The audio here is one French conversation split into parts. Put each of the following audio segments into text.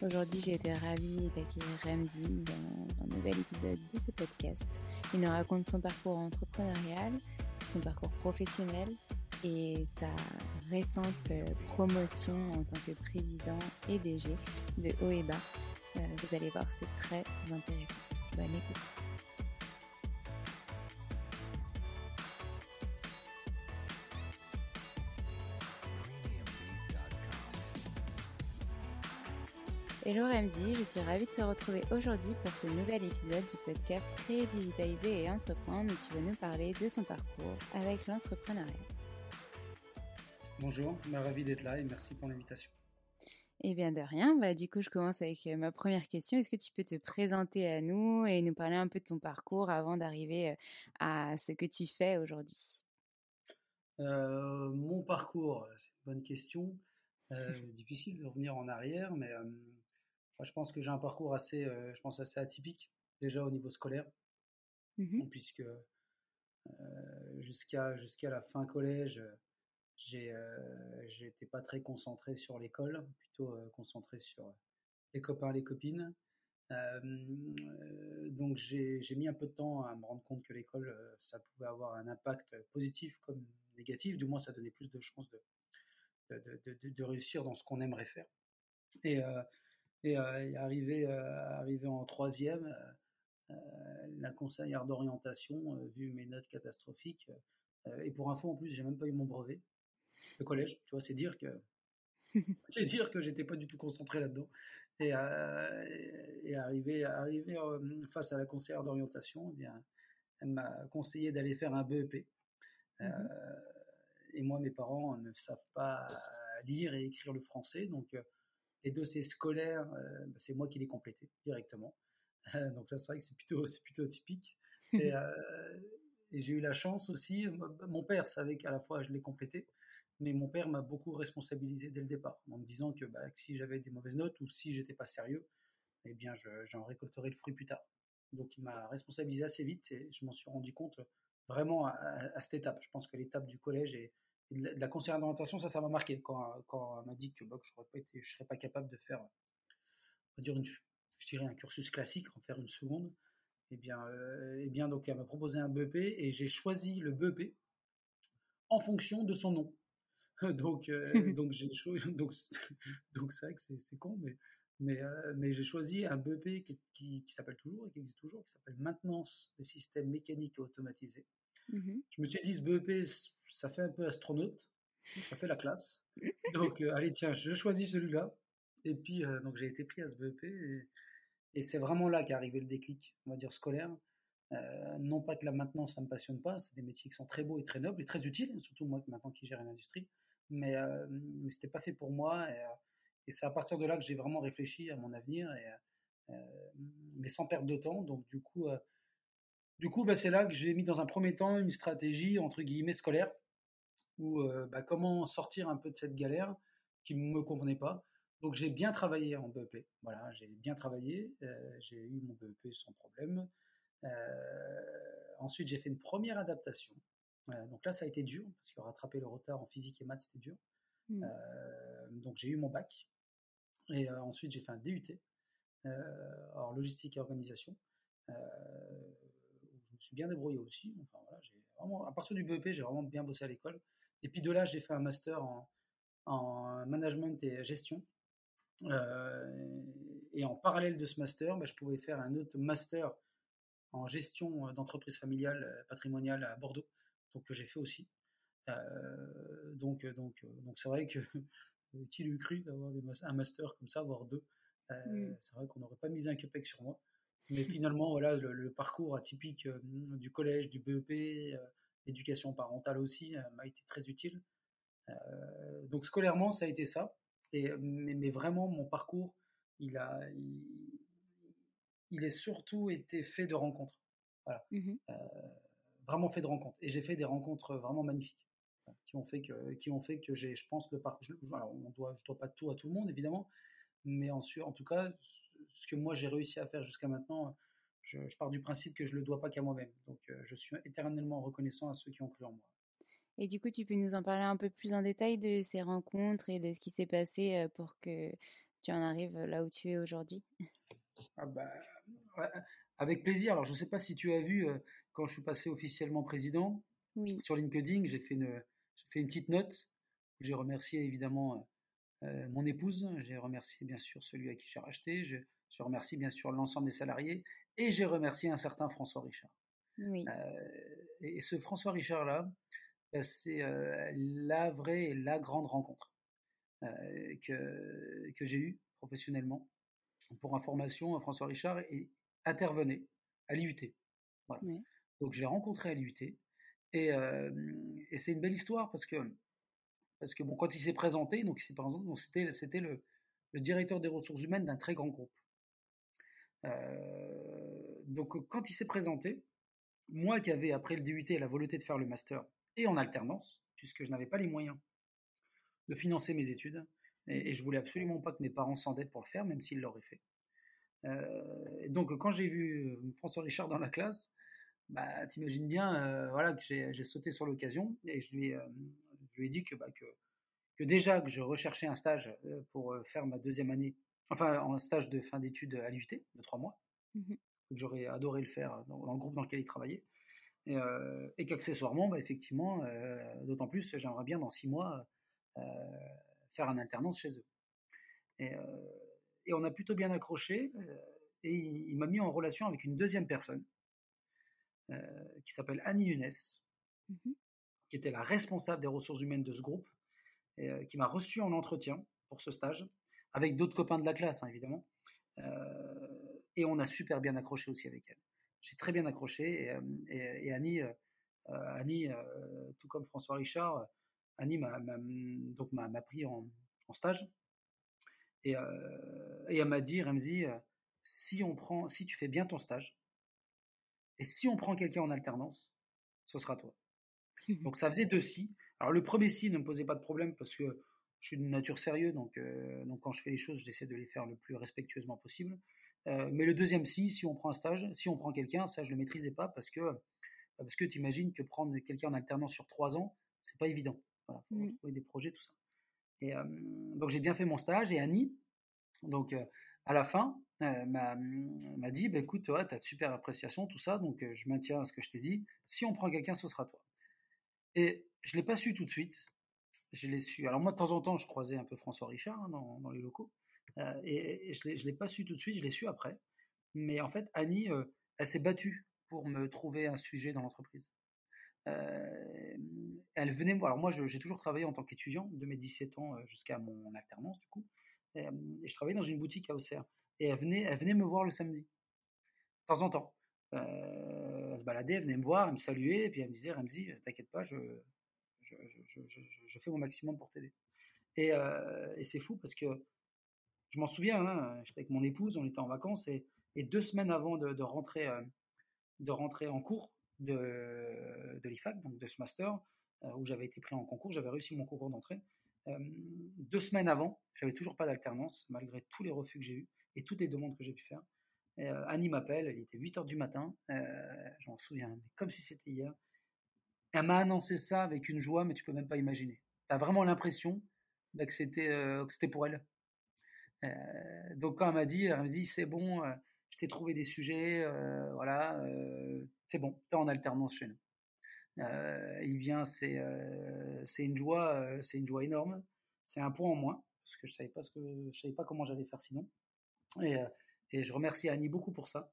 Aujourd'hui, j'ai été ravie d'accueillir Ramzi dans un nouvel épisode de ce podcast. Il nous raconte son parcours entrepreneurial, son parcours professionnel et sa récente promotion en tant que président et DG de OEBA. Euh, vous allez voir, c'est très intéressant. Bonne écoute. Hello Ramzi, je suis ravie de te retrouver aujourd'hui pour ce nouvel épisode du podcast Créer, digitaliser et entreprendre où tu vas nous parler de ton parcours avec l'entrepreneuriat. Bonjour, bah, ravi d'être là et merci pour l'invitation. Eh bien de rien, bah, du coup je commence avec euh, ma première question. Est-ce que tu peux te présenter à nous et nous parler un peu de ton parcours avant d'arriver euh, à ce que tu fais aujourd'hui? Euh, mon parcours, c'est une bonne question. Euh, difficile de revenir en arrière, mais euh, enfin, je pense que j'ai un parcours assez, euh, je pense assez atypique déjà au niveau scolaire, Mhm. puisque euh, jusqu'à jusqu'à la fin collège, j'ai euh, j'étais pas très concentré sur l'école, plutôt concentré sur les copains, les copines. Donc j'ai mis un peu de temps à me rendre compte que l'école, ça pouvait avoir un impact positif comme négatif. Du moins, ça donnait plus de chances de, de, de, de- de réussir dans ce qu'on aimerait faire. Et, euh, et, euh, arrivé, euh, arrivé en troisième, euh, euh, la conseillère d'orientation, vu mes notes catastrophiques, et pour info en plus, j'ai même pas eu mon brevet. Le collège, tu vois, c'est dire que c'est dire que j'étais pas du tout concentré là-dedans. Et, et, et arrivé, arrivé face à la conseillère d'orientation, eh bien, elle m'a conseillé d'aller faire un BEP. Euh, et moi, mes parents ne savent pas lire et écrire le français, donc les dossiers scolaires, euh, bah, c'est moi qui les complétais directement. Euh, donc ça, c'est vrai que c'est plutôt, c'est plutôt typique. Et, euh, et j'ai eu la chance aussi, mon père savait qu'à la fois je l'ai complété, mais mon père m'a beaucoup responsabilisé dès le départ, en me disant que, bah, que si j'avais des mauvaises notes ou si j'étais pas sérieux, eh bien je- j'en récolterais le fruit plus tard. Donc il m'a responsabilisé assez vite et je m'en suis rendu compte vraiment à, à- cette étape. Je pense que l'étape du collège et de la, conseillère d'orientation, ça, ça m'a marqué quand, quand elle m'a dit que, bah, je ne serais pas capable de faire, on va dire une, je dirais un cursus classique, en faire une seconde. Eh bien, euh, eh bien donc elle m'a proposé un BEP et j'ai choisi le BEP en fonction de son nom. donc, donc j'ai donc donc c'est vrai que c'est con, mais mais, mais j'ai choisi un BEP qui, qui, qui s'appelle toujours et qui existe toujours, qui s'appelle maintenance des systèmes mécaniques et automatisés. Mmh je me suis dit, ce BEP, ça fait un peu astronaute, ça fait la classe. Donc, allez, tiens, je choisis celui-là. Et puis, donc j'ai été pris à ce BEP. Et, c'est vraiment là qu'est arrivé le déclic, on va dire, scolaire. Euh, non pas que la maintenance, ça me passionne pas, c'est des métiers qui sont très beaux et très nobles et très utiles, surtout moi maintenant qui gère une industrie, mais, euh, mais c'était pas fait pour moi. Et, euh, c'est à partir de là que j'ai vraiment réfléchi à mon avenir, euh, mais sans perdre de temps. Donc du coup, du coup, bah, c'est là que j'ai mis dans un premier temps une stratégie entre guillemets scolaire, ou bah, comment sortir un peu de cette galère qui ne me convenait pas. Donc j'ai bien travaillé en BEP. Voilà, j'ai bien travaillé. j'ai eu mon BEP sans problème. Euh, ensuite, j'ai fait une première adaptation. Euh, donc là, ça a été dur, parce que rattraper le retard en physique et maths, c'était dur. Mmh. Euh, donc j'ai eu mon bac. Et ensuite, j'ai fait un DUT, en logistique et organisation. Je me suis bien débrouillé aussi. Enfin, voilà, vraiment, à partir du BEP, j'ai vraiment bien bossé à l'école. Et puis de là, j'ai fait un master en, en management et gestion. et en parallèle de ce master, bah, je pouvais faire un autre master en gestion d'entreprise familiale patrimoniale à Bordeaux, donc que j'ai fait aussi. donc donc donc c'est vrai que qui l'eût cru d'avoir un master comme ça, voire deux. Mmh. C'est vrai qu'on n'aurait pas mis un cupec sur moi. Mais finalement, voilà, le, parcours atypique du collège, du BEP, l'éducation parentale aussi m'a été très utile. donc scolairement, ça a été ça. Et, mais, vraiment, mon parcours, il a, il est surtout été fait de rencontres. Voilà. Mmh euh, vraiment fait de rencontres. Et j'ai fait des rencontres vraiment magnifiques qui ont fait que, qui ont fait que j'ai, je pense, le parcours. Alors, on doit, je dois pas tout à tout le monde, évidemment, mais en, en tout cas, ce que moi j'ai réussi à faire jusqu'à maintenant, je, pars du principe que je le dois pas qu'à moi-même. Donc, euh, je suis éternellement reconnaissant à ceux qui ont cru en moi. Et du coup, tu peux nous en parler un peu plus en détail de ces rencontres et de ce qui s'est passé euh, pour que tu en arrives là où tu es aujourd'hui? Ah bah, avec plaisir. Alors, je ne sais pas si tu as vu, euh, quand je suis passé officiellement président, sur LinkedIn, j'ai fait, une, fait une petite note où j'ai remercié évidemment euh, mon épouse, j'ai remercié bien sûr celui à qui j'ai racheté, je, je, remercie bien sûr l'ensemble des salariés et j'ai remercié un certain François Richard. Euh, et, ce François Richard-là, bah, c'est la vraie et la grande rencontre que, que j'ai eue professionnellement pour information, François Richard intervenait à l'IUT. Donc j'ai rencontré à l'IUT et, et c'est une belle histoire parce que parce que bon quand il s'est présenté donc c'était le, directeur des ressources humaines d'un très grand groupe. donc quand il s'est présenté, moi qui avais après le DUT la volonté de faire le master et en alternance puisque je n'avais pas les moyens de financer mes études, et, je voulais absolument pas que mes parents s'endettent pour le faire, même s'ils l'auraient fait. Euh, donc quand j'ai vu euh, François Richard dans la classe, bah, t'imagines bien euh, voilà, que j'ai sauté sur l'occasion et je lui, je lui ai dit que, bah, que, que, déjà que je recherchais un stage pour faire ma deuxième année, enfin un stage de fin d'études à l'UT de trois mois, mmh que j'aurais adoré le faire dans, le groupe dans lequel il travaillait, et, et qu'accessoirement, bah, effectivement, d'autant plus, j'aimerais bien dans six mois faire un alternance chez eux. Et, euh, et on a plutôt bien accroché. Euh, et il, m'a mis en relation avec une deuxième personne euh, qui s'appelle Annie Younes, mmh qui était la responsable des ressources humaines de ce groupe, et, qui m'a reçu en entretien pour ce stage, avec d'autres copains de la classe, hein, évidemment. et on a super bien accroché aussi avec elle. J'ai très bien accroché. Et, Annie, Annie tout comme François Richard, Annie m'a, donc m'a, pris en, stage et, euh, elle m'a dit Remzi, euh, si on prend, si tu fais bien ton stage et si on prend quelqu'un en alternance, ce sera toi. Donc ça faisait deux si. Alors le premier si ne me posait pas de problème parce que je suis d'une nature sérieuse, donc, euh, donc quand je fais les choses, j'essaie de les faire le plus respectueusement possible. mais le deuxième si, si on prend un stage, si on prend quelqu'un, ça je le maîtrisais pas parce que parce que tu imagines que prendre quelqu'un en alternance sur trois ans, c'est pas évident. Voilà, faut mmh. trouver des projets, tout ça. Et donc j'ai bien fait mon stage et Annie, donc à la fin, m'a dit bah, écoute, tu as de super appréciation, tout ça, donc je maintiens ce que je t'ai dit. Si on prend quelqu'un, ce sera toi. Et je l'ai pas su tout de suite. Je l'ai su. Alors moi, de temps en temps, je croisais un peu François Richard hein, dans, les locaux. Euh, et, je ne l'ai pas su tout de suite, je l'ai su après. Mais en fait, Annie, euh, elle s'est battue pour me trouver un sujet dans l'entreprise. Euh, elle venait me voir. Alors moi, j'ai toujours travaillé en tant qu'étudiant, de mes 17 ans jusqu'à mon alternance, du coup. Et, je travaillais dans une boutique à Auxerre. Et elle venait, elle venait me voir le samedi, de temps en temps. Elle se baladait, venait me voir, elle me saluait, et puis elle me disait, Ramzi, t'inquiète pas, je, fais mon maximum pour t'aider. Et, et c'est fou parce que je m'en souviens, hein, j'étais avec mon épouse, on était en vacances et, deux semaines avant de, rentrer, euh, de rentrer en cours de, l'IFAC, donc de ce master, euh, où j'avais été pris en concours, j'avais réussi mon concours d'entrée. Euh, deux semaines avant, j'avais toujours pas d'alternance, malgré tous les refus que j'ai eus et toutes les demandes que j'ai pu faire. Annie m'appelle, il était 8 heures du matin, je m'en souviens, comme si c'était hier. Elle m'a annoncé ça avec une joie, mais tu peux même pas imaginer. Tu as vraiment l'impression bah, que c'était pour elle. Euh, donc quand elle m'a dit, elle me dit c'est bon, euh, je t'ai trouvé des sujets, euh, voilà, c'est bon, t'es en alternance chez nous. eh bien c'est une joie, c'est une joie énorme. C'est un point en moins parce que je savais pas que je savais pas comment j'allais faire sinon. Et je remercie Annie beaucoup pour ça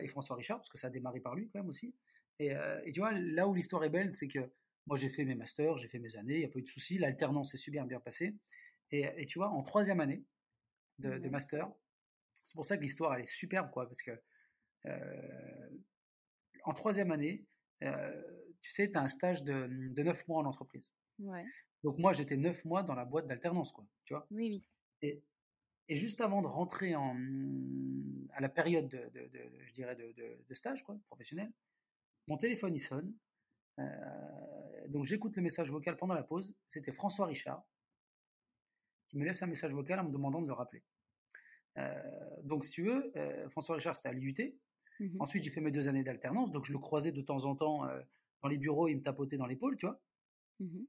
et François Richard parce que ça a démarré par lui quand même aussi. Et, et tu vois là où l'histoire est belle, c'est que moi j'ai fait mes masters, j'ai fait mes années, il n'y a pas eu de soucis, l'alternance est super bien passée. Et, et, tu vois, en troisième année, de, master. C'est pour ça que l'histoire, elle est superbe, quoi, parce que euh, en troisième année, euh, tu sais, tu as un stage de, de 9 mois en entreprise. Donc moi, j'étais neuf mois dans la boîte d'alternance, quoi, tu vois. Oui, oui. Et, et, juste avant de rentrer en, à la période de, je dirais, de, stage, quoi, professionnel, mon téléphone, il sonne. Euh, donc j'écoute le message vocal pendant la pause. C'était François Richard qui me laisse un message vocal en me demandant de le rappeler. Euh, donc, si tu veux, euh, François Richard, c'était à l'IUT. Mmh Ensuite, j'ai fait mes deux années d'alternance, donc je le croisais de temps en temps dans les bureaux, il me tapotait dans l'épaule, tu vois. Mmh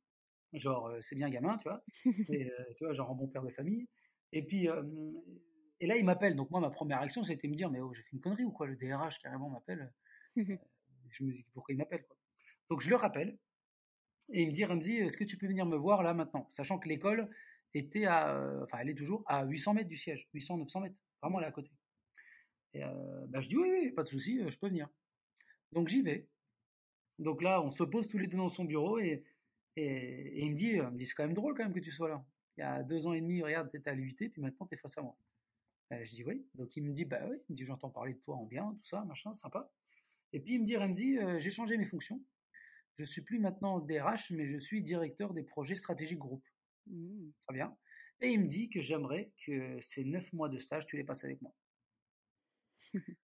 genre, c'est bien gamin, tu vois. et, tu vois, genre un bon père de famille. Et puis, et là, il m'appelle. Donc, moi, ma première action, c'était me dire, mais oh, j'ai fait une connerie ou quoi? Le DRH carrément m'appelle. Mmh je me dis, pourquoi il m'appelle Donc, je le rappelle. Et il me dit, Ramzi, est-ce que tu peux venir me voir là maintenant? Sachant que l'école, était à, euh, enfin, elle est toujours à 800 mètres du siège, 800, 900 mètres, vraiment là à côté. Et euh, bah, je dis oui, oui, pas de souci, euh, je peux venir. Donc j'y vais. Donc là, on se pose tous les deux dans son bureau et, et, il me dit, me dit c'est quand même drôle quand même que tu sois là. Il y a deux ans et demi, regarde, t'étais à l'UT, puis maintenant t'es face à moi. je dis oui. Donc il me dit, bah oui, il me dit, j'entends parler de toi en bien, tout ça, machin, sympa. Et puis il me dit, Ramzi, j'ai changé mes fonctions. Je suis plus maintenant DRH, mais je suis directeur des projets stratégiques groupe. Mmh. Très bien. Et il me dit que j'aimerais que ces neuf mois de stage, tu les passes avec moi.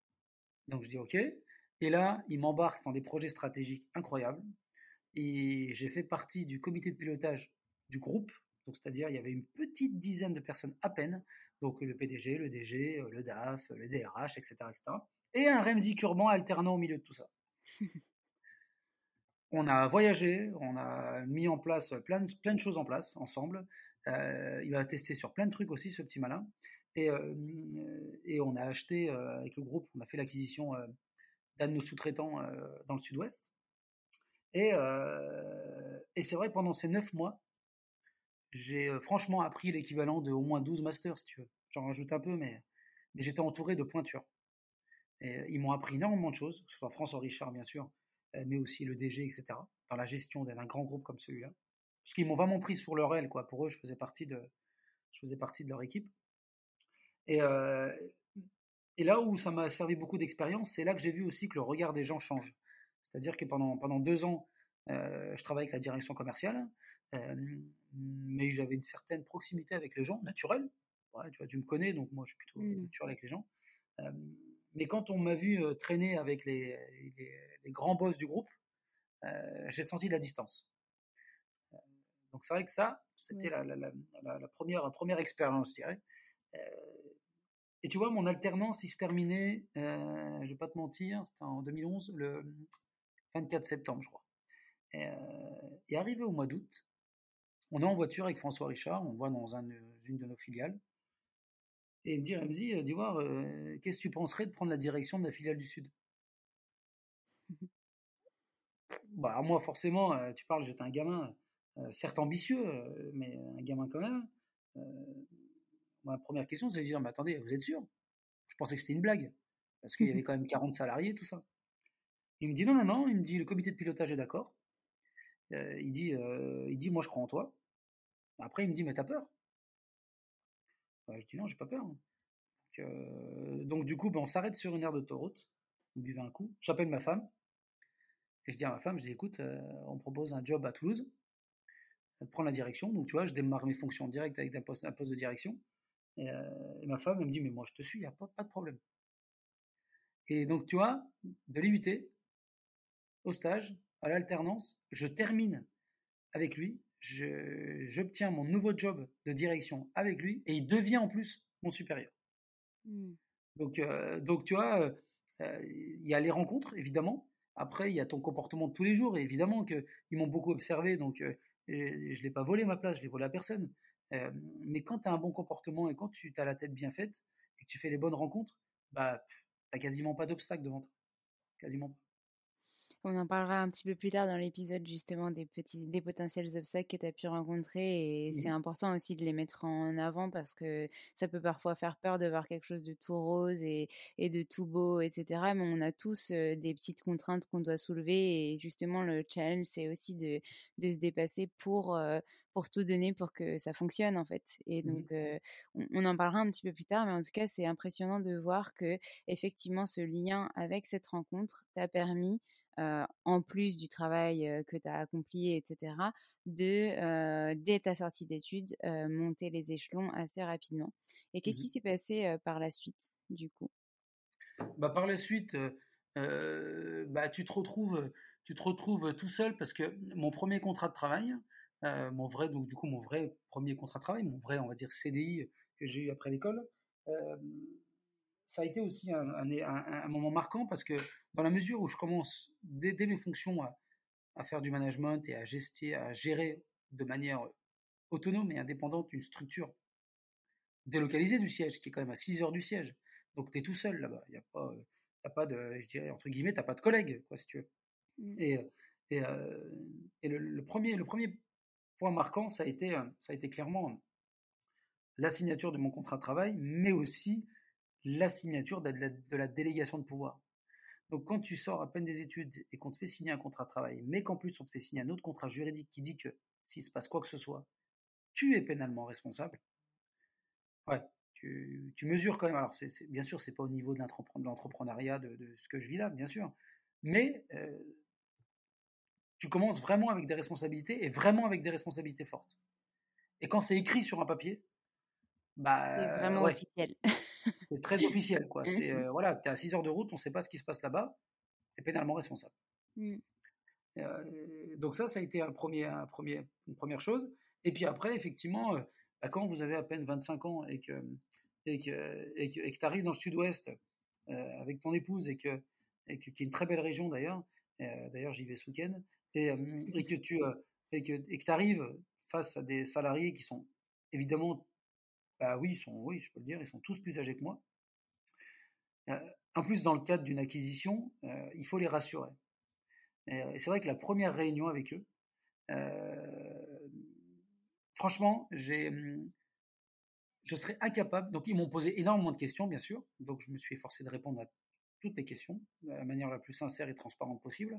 Donc je dis OK. Et là, il m'embarque dans des projets stratégiques incroyables. Et j'ai fait partie du comité de pilotage du groupe. Donc c'est-à-dire, il y avait une petite dizaine de personnes à peine. Donc le PDG, le DG, le DAF, le DRH, etc. etc. et un Remzi Kurban alternant au milieu de tout ça. on a voyagé, on a mis en place plein de, plein de choses en place ensemble. Euh, il a testé sur plein de trucs aussi, ce petit malin. Et, euh, et on a acheté euh, avec le groupe, on a fait l'acquisition d'un de nos sous-traitants dans le sud-ouest. Et, et c'est vrai pendant ces neuf mois, j'ai franchement appris l'équivalent de au moins 12 masters, si tu veux. J'en rajoute un peu, mais, mais j'étais entouré de pointures. Et ils m'ont appris énormément de choses, que ce soit François Richard, bien sûr, euh, mais aussi le DG, etc., dans la gestion d'un grand groupe comme celui-là. Parce qu'ils m'ont vraiment pris sur leur aile, quoi. Pour eux, je faisais partie de, je faisais partie de leur équipe. Et, euh, et là où ça m'a servi beaucoup d'expérience, c'est là que j'ai vu aussi que le regard des gens change. C'est-à-dire que pendant, pendant deux ans, euh, je travaillais avec la direction commerciale, mais j'avais une certaine proximité avec les gens, naturelle. tu vois, tu me connais, donc moi je suis plutôt mmh. naturel avec les gens. mais quand on m'a vu traîner avec les, les grands boss du groupe, euh, j'ai senti de la distance. Euh, donc c'est vrai que ça, c'était la, première, première expérience, je dirais. Et tu vois, mon alternance, il se terminait, je ne vais pas te mentir, c'était en 2011, le 24 septembre, je crois. Et, arrivé au mois d'août, on est en voiture avec François Richard, on va dans une de nos filiales. Et il me dit, Ramzi, dis voir, qu'est-ce que tu penserais de prendre la direction de la filiale du Sud? Bah, moi, forcément, tu parles, j'étais un gamin, certes ambitieux, mais un gamin quand même. ma première question, c'est de dire, mais attendez, vous êtes sûr? Je pensais que c'était une blague, parce qu'il y avait quand même 40 salariés, tout ça. Il me dit, non, non, non, il me dit, le comité de pilotage est d'accord. il, dit, il dit, moi, je crois en toi. Après, il me dit, mais t'as peur? Bah, Je dis, non, j'ai pas peur. Donc, du coup, ben, on s'arrête sur une aire d'autoroute, on buvait un coup, j'appelle ma femme, et je dis à ma femme, je dis, écoute, on propose un job à Toulouse, de prendre la direction, donc tu vois, je démarre mes fonctions directes avec un poste, de direction, et, ma femme, elle me dit, mais moi, je te suis, il n'y a pas, pas de problème. Et donc, tu vois, de l'IUT au stage, à l'alternance, je termine avec lui, j'obtiens mon nouveau job de direction avec lui, et il devient en plus mon supérieur. Mmh. Donc, donc, tu vois, il y a les rencontres, évidemment. Après, il y a ton comportement de tous les jours. Et évidemment qu'ils m'ont beaucoup observé, donc je ne l'ai pas volé ma place, je l'ai volé à personne. mais quand tu as un bon comportement et quand tu as la tête bien faite et que tu fais les bonnes rencontres, bah, tu n'as quasiment pas d'obstacle devant toi. Quasiment pas. On en parlera un petit peu plus tard dans l'épisode justement des petits, des potentiels obstacles que tu as pu rencontrer et c'est important aussi de les mettre en avant parce que ça peut parfois faire peur de voir quelque chose de tout rose et, et de tout beau, etc. Mais on a tous des petites contraintes qu'on doit soulever et justement le challenge c'est aussi de, de, se dépasser pour, pour tout donner pour que ça fonctionne en fait. Et mmh donc on, on, en parlera un petit peu plus tard, mais en tout cas c'est impressionnant de voir que effectivement ce lien avec cette rencontre t'a permis en plus du travail que tu as accompli, etc., de, dès ta sortie d'études, monter les échelons assez rapidement. Et qu'est-ce qui mmh s'est passé par la suite, du coup? Bah, Par la suite, bah, tu, te retrouves, tu te retrouves tout seul parce que mon premier contrat de travail, mon vrai, donc du coup, mon vrai premier contrat de travail, mon vrai, on va dire, CDI que j'ai eu après l'école, ça a été aussi un, un, moment marquant parce que dans la mesure où je commence dès, mes fonctions à, faire du management et à, gester, à gérer de manière autonome et indépendante une structure délocalisée du siège, qui est quand même à 6 heures du siège. Donc tu es tout seul là-bas. Il n'y a pas, t'as pas de, je dirais, entre guillemets, t'as pas de collègues, quoi, si tu veux. Mmh. Et, et, et le, premier, le premier point marquant, ça a été, ça a été clairement la signature de mon contrat de travail, mais aussi la signature de la, délégation de pouvoir. Donc quand tu sors à peine des études et qu'on te fait signer un contrat de travail, mais qu'en plus on te fait signer un autre contrat juridique qui dit que s'il se passe quoi que ce soit, tu es pénalement responsable. Ouais, tu, mesures quand même. Alors c'est, bien sûr, c'est pas au niveau de l'entrepreneuriat de, ce que je vis là, bien sûr, mais euh, tu commences vraiment avec des responsabilités et vraiment avec des responsabilités fortes. Et quand c'est écrit sur un papier, bah, c'est vraiment officiel. c'est très officiel, quoi. C'est euh, voilà, t'es à 6 heures de route, on sait pas ce qui se passe là-bas, t'es pénalement responsable. Mmh. Euh, donc ça, ça a été un premier, un premier, une première chose. Et puis après, effectivement, euh, bah, quand vous avez à peine 25 ans et que et que et que tu arrives dans le Sud-Ouest avec ton épouse et que et que qui est une très belle région d'ailleurs. d'ailleurs, j'y vais ce week-end et, et que tu et que et que arrives face à des salariés qui sont évidemment bah oui, ils sont, oui, je peux le dire, ils sont tous plus âgés que moi. en plus, dans le cadre d'une acquisition, il faut les rassurer. Et, c'est vrai que la première réunion avec eux, franchement, j'ai, mmh, je serais incapable. Donc, ils m'ont posé énormément de questions, bien sûr. Donc, je me suis efforcé de répondre à toutes les questions de la manière la plus sincère et transparente possible.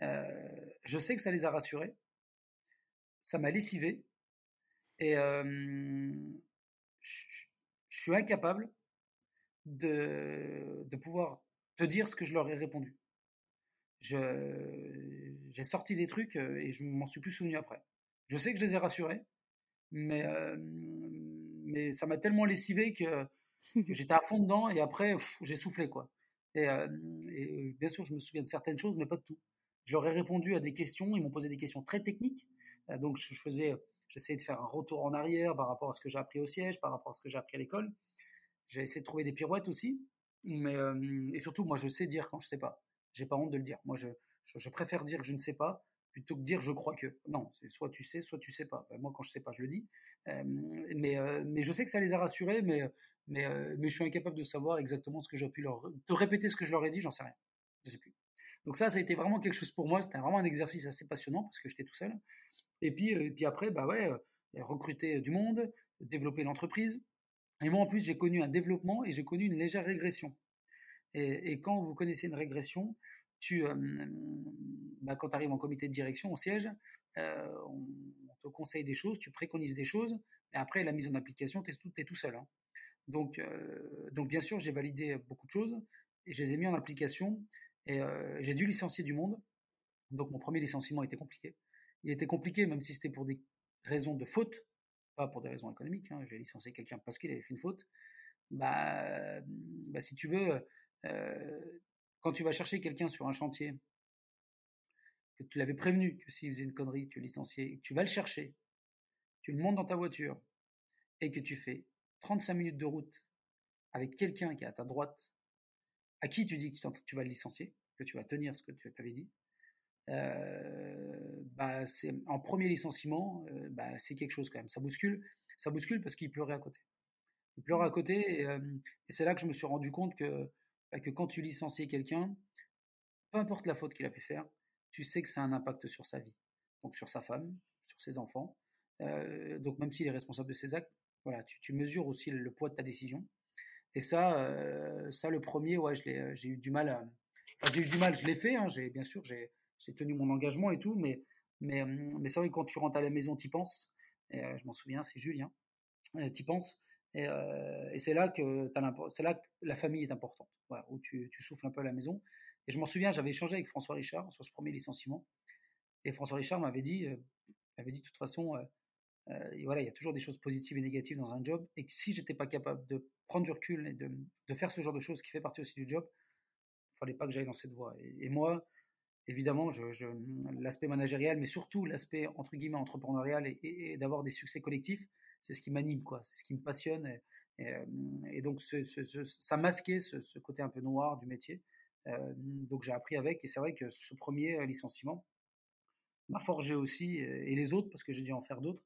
je sais que ça les a rassurés. Ça m'a lessivé. Et, je, suis incapable de, de, pouvoir te dire ce que je leur ai répondu. J'ai sorti des trucs euh, et je m'en suis plus souvenu après. Je sais que je les ai rassurés, mais, euh, mais ça m'a tellement lessivé que, j'étais à fond dedans et après j'ai soufflé quoi. Et, euh, et, bien sûr, je me souviens de certaines choses, mais pas de tout. Je leur ai répondu à des questions, ils m'ont posé des questions très techniques, donc je faisais J'essaie de faire un retour en arrière par rapport à ce que j'ai appris au siège, par rapport à ce que j'ai appris à l'école. J'ai essayé de trouver des pirouettes aussi. Mais, euh, et surtout, moi, je sais dire quand je sais pas. J'ai pas honte de le dire. Moi, je, je, préfère dire que je ne sais pas plutôt que dire je crois que. Non, c'est soit tu sais, soit tu sais pas. Ben, moi, quand je sais pas, je le dis. Euh, mais, euh, mais je sais que ça les a rassurés, mais, mais, mais je suis incapable de savoir exactement ce que j'ai pu leur. De répéter ce que je leur ai dit, j'en sais rien. Je sais plus. Donc ça, ça a été vraiment quelque chose pour moi. C'était vraiment un exercice assez passionnant parce que j'étais tout seul. Et puis, et puis après, bah ouais, recruter du monde, développer l'entreprise. Et moi, en plus, j'ai connu un développement et j'ai connu une légère régression. Et, quand vous connaissez une régression, tu, bah, quand tu arrives en comité de direction, au siège, on, te conseille des choses, tu préconises des choses, mais après, la mise en application, tu es, es, tout seul. Hein. Donc, donc, bien sûr, j'ai validé beaucoup de choses et je les ai mis en application. Et j'ai dû licencier du monde. Donc, mon premier licenciement était compliqué. Il était compliqué, même si c'était pour des raisons de faute, pas pour des raisons économiques. Hein. J'ai licencié quelqu'un parce qu'il avait fait une faute. Bah, bah si tu veux, euh, quand tu vas chercher quelqu'un sur un chantier, que tu l'avais prévenu que s'il faisait une connerie, tu le licenciais, tu vas le chercher, tu le montes dans ta voiture et que tu fais 35 minutes de route avec quelqu'un qui est à ta droite, à qui tu dis que tu, vas le licencier, que tu vas tenir ce que tu avais dit, euh, bah c'est en premier licenciement, euh, bah c'est quelque chose quand même. Ça bouscule, ça bouscule parce qu'il pleurait à côté. Il pleurait à côté et, et c'est là que je me suis rendu compte que que quand tu licencies quelqu'un, peu importe la faute qu'il a pu faire, tu sais que ça a un impact sur sa vie, donc sur sa femme, sur ses enfants. Euh, donc même s'il est responsable de ses actes, voilà, tu, mesures aussi le, poids de ta décision. Et ça, ça le premier, ouais, j'ai eu du mal. À, enfin, j'ai eu du mal, je l'ai fait. Hein, j'ai bien sûr, j'ai tenu mon engagement et tout, mais mais mais c'est vrai que quand tu rentres à la maison, tu y penses. Et, je m'en souviens, c'est Julien. Tu y penses. Et, c'est là que c'est là que la famille est importante où tu, souffles un peu à la maison. Et je m'en souviens, j'avais échangé avec François Richard sur ce premier licenciement. Et François Richard m'avait dit, m'avait dit de toute façon, voilà, il y a toujours des choses positives et négatives dans un job. Et que si j'étais pas capable de prendre du recul et de, de, faire ce genre de choses qui fait partie aussi du job, il fallait pas que j'aille dans cette voie. Et, moi, évidemment, l'aspect managérial, mais surtout l'aspect entre guillemets entrepreneurial et, d'avoir des succès collectifs, c'est ce qui m'anime, quoi. C'est ce qui me passionne. Et, et, donc, ça masquait ce, côté un peu noir du métier. donc, j'ai appris avec. Et c'est vrai que ce premier licenciement m'a forgé aussi, et les autres, parce que j'ai dû en faire d'autres,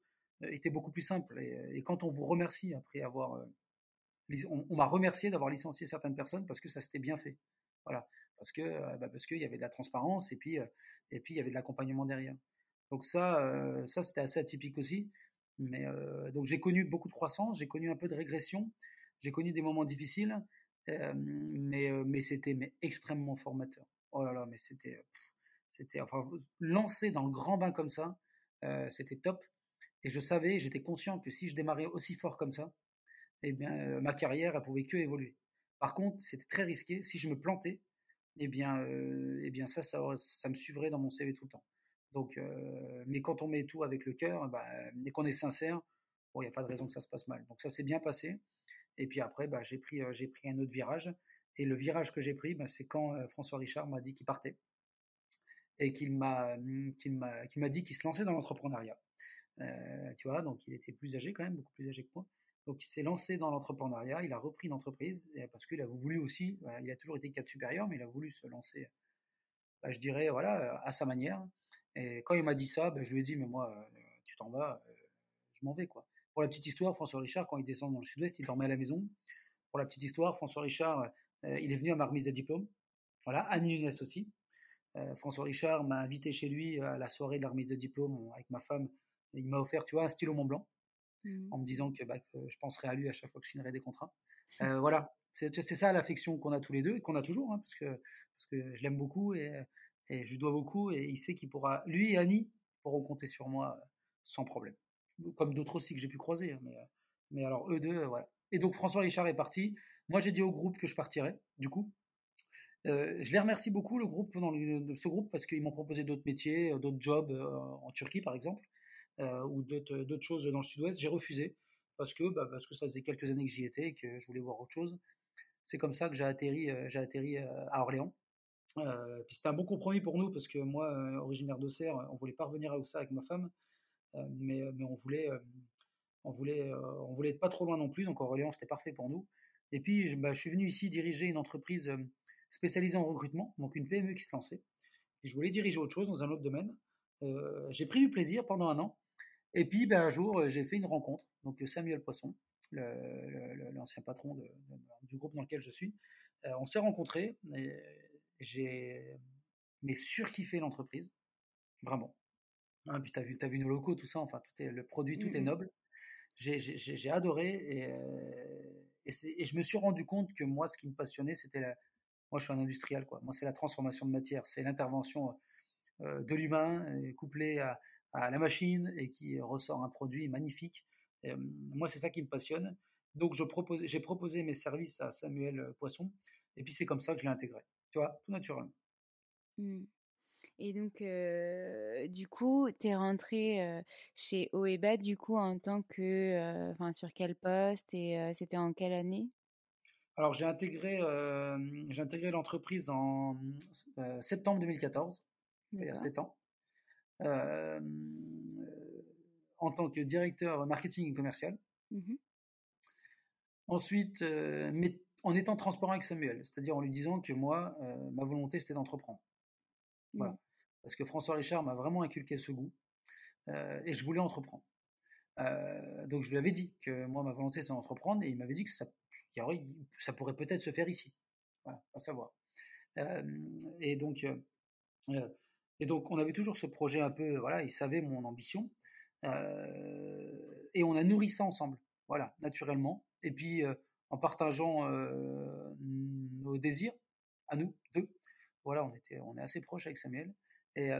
était beaucoup plus simple. Et, quand on vous remercie après avoir. on, m'a remercié d'avoir licencié certaines personnes parce que ça s'était bien fait. Voilà. Parce que bah parce qu'il y avait de la transparence et puis et puis il y avait de l'accompagnement derrière. Donc ça ça c'était assez atypique aussi. Mais euh, donc j'ai connu beaucoup de croissance, j'ai connu un peu de régression, j'ai connu des moments difficiles, euh, mais euh, mais c'était mais extrêmement formateur. Oh là là, mais c'était c'était enfin lancer dans le grand bain comme ça, c'était top. Et je savais, j'étais conscient que si je démarrais aussi fort comme ça, eh bien ma carrière elle pouvait que évoluer. Par contre, c'était très risqué. Si je me plantais, eh bien, eh bien ça, ça, ça me suivrait dans mon CV tout le temps. Donc, euh, mais quand on met tout avec le cœur, bah, et qu'on est sincère, il n'y a pas de raison que ça se passe mal. Donc ça s'est bien passé. Et puis après, bah, j'ai pris, euh, j'ai pris un autre virage. Et le virage que j'ai pris, bah, c'est quand euh, François Richard m'a dit qu'il partait et qu'il m'a, qu'il m'a, qu'il m'a dit qu'il se lançait dans l'entrepreneuriat. tu vois, donc il était plus âgé quand même, beaucoup plus âgé que moi. Donc il s'est lancé dans l'entrepreneuriat, il a repris l'entreprise parce qu'il a voulu aussi, il a toujours été cadre supérieur, mais il a voulu se lancer, bah, je dirais, voilà, à sa manière. Et quand il m'a dit ça, ben, je lui ai dit, mais moi, euh, tu t'en vas, euh, je m'en vais. quoi. Pour la petite histoire, François Richard, quand il descend dans le sud-ouest, il dormait à la maison. Pour la petite histoire, François Richard, euh, il est venu à ma remise de diplôme. Voilà, Annie Nunes aussi. François Richard m'a invité chez lui à la soirée de la remise de diplôme avec ma femme. il m'a offert, tu vois, un stylo Mont Blanc, mmh. en me disant que, bah, je penserai à lui à chaque fois que je signerai des contrats. voilà, c'est ça l'affection qu'on a tous les deux et qu'on a toujours, hein, parce, que, je l'aime beaucoup et je lui dois beaucoup et il sait qu'il pourra, lui et Annie pourront compter sur moi euh, sans problème. Comme d'autres aussi que j'ai pu croiser. Hein, mais, euh, mais alors eux deux, euh, voilà. Et donc François Richard est parti. Moi j'ai dit au groupe que je partirais, du coup. je les remercie beaucoup, le groupe, ce groupe, parce qu'ils m'ont proposé d'autres métiers, d'autres jobs en Turquie par exemple, ou d'autres choses dans le sud-ouest. J'ai refusé parce que, bah, parce que ça faisait quelques années que j'y étais et que je voulais voir autre chose. C'est comme ça que j'ai atterri, j'ai atterri à Orléans. Euh, puis c'était un bon compromis pour nous parce que moi, euh, originaire d'Auxerre, on voulait pas revenir à Auxerre avec ma femme, euh, mais, mais on voulait, on voulait, on voulait être pas trop loin non plus. Donc Orléans, c'était parfait pour nous. Et puis, je, bah, je suis venu ici diriger une entreprise spécialisée en recrutement, donc une PME qui se lançait. Et je voulais diriger autre chose dans un autre domaine. j'ai pris du plaisir pendant un an. Et puis, ben, un jour, j'ai fait une rencontre. Donc Samuel Poisson, l'ancien patron de, du groupe dans lequel je suis, on s'est rencontrés. Et, j'ai mais surkiffé l'entreprise, vraiment. Hein, puis tu as vu, as vu nos locaux, tout ça, enfin, tout est, le produit, tout est noble. J'ai adoré et, et, je me suis rendu compte que moi, ce qui me passionnait, c'était la. Moi, je suis un industriel, quoi. Moi, c'est la transformation de matière, c'est l'intervention de l'humain couplée à, à, la machine et qui ressort un produit magnifique. moi, c'est ça qui me passionne. Donc, j'ai proposé mes services à Samuel Poisson et puis c'est comme ça que je l'ai intégré, tu vois, tout naturellement. Mmh. Et donc, du coup, tu es rentré chez Oeba, du coup, en tant que. Enfin, sur quel poste et c'était en quelle année? Alors, j'ai intégré, l'entreprise en septembre 2014, il y a 7 ans, en tant que directeur marketing et commercial. Mmh Ensuite, mais en étant transparent avec Samuel, c'est-à-dire en lui disant que moi, ma volonté, c'était d'entreprendre. Voilà. Mmh. Parce que François Richard m'a vraiment inculqué ce goût euh, et je voulais entreprendre. Euh, donc je lui avais dit que moi ma volonté c'est d'entreprendre et il m'avait dit que ça, ça pourrait peut-être se faire ici. Voilà, à savoir. Euh, et donc et donc on avait toujours ce projet un peu, voilà, il savait mon ambition et on a nourri ça ensemble, voilà, naturellement. Et puis en partageant nos désirs à nous deux, voilà, on était, on est assez proche avec Samuel. Et,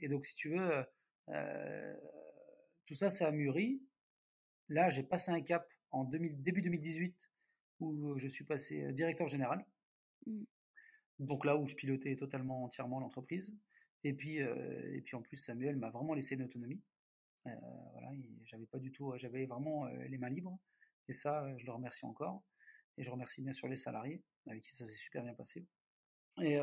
et donc, si tu veux, tout ça, ça a mûri. Là, j'ai passé un cap en début 2018 où je suis passé directeur général. Mmh. Donc là où je pilotais totalement, entièrement l'entreprise. Et puis, et puis en plus, Samuel m'a vraiment laissé une autonomie. voilà, j'avais pas du tout, j'avais vraiment les mains libres. Et ça, je le remercie encore. Et je remercie bien sûr les salariés avec qui ça s'est super bien passé. Et,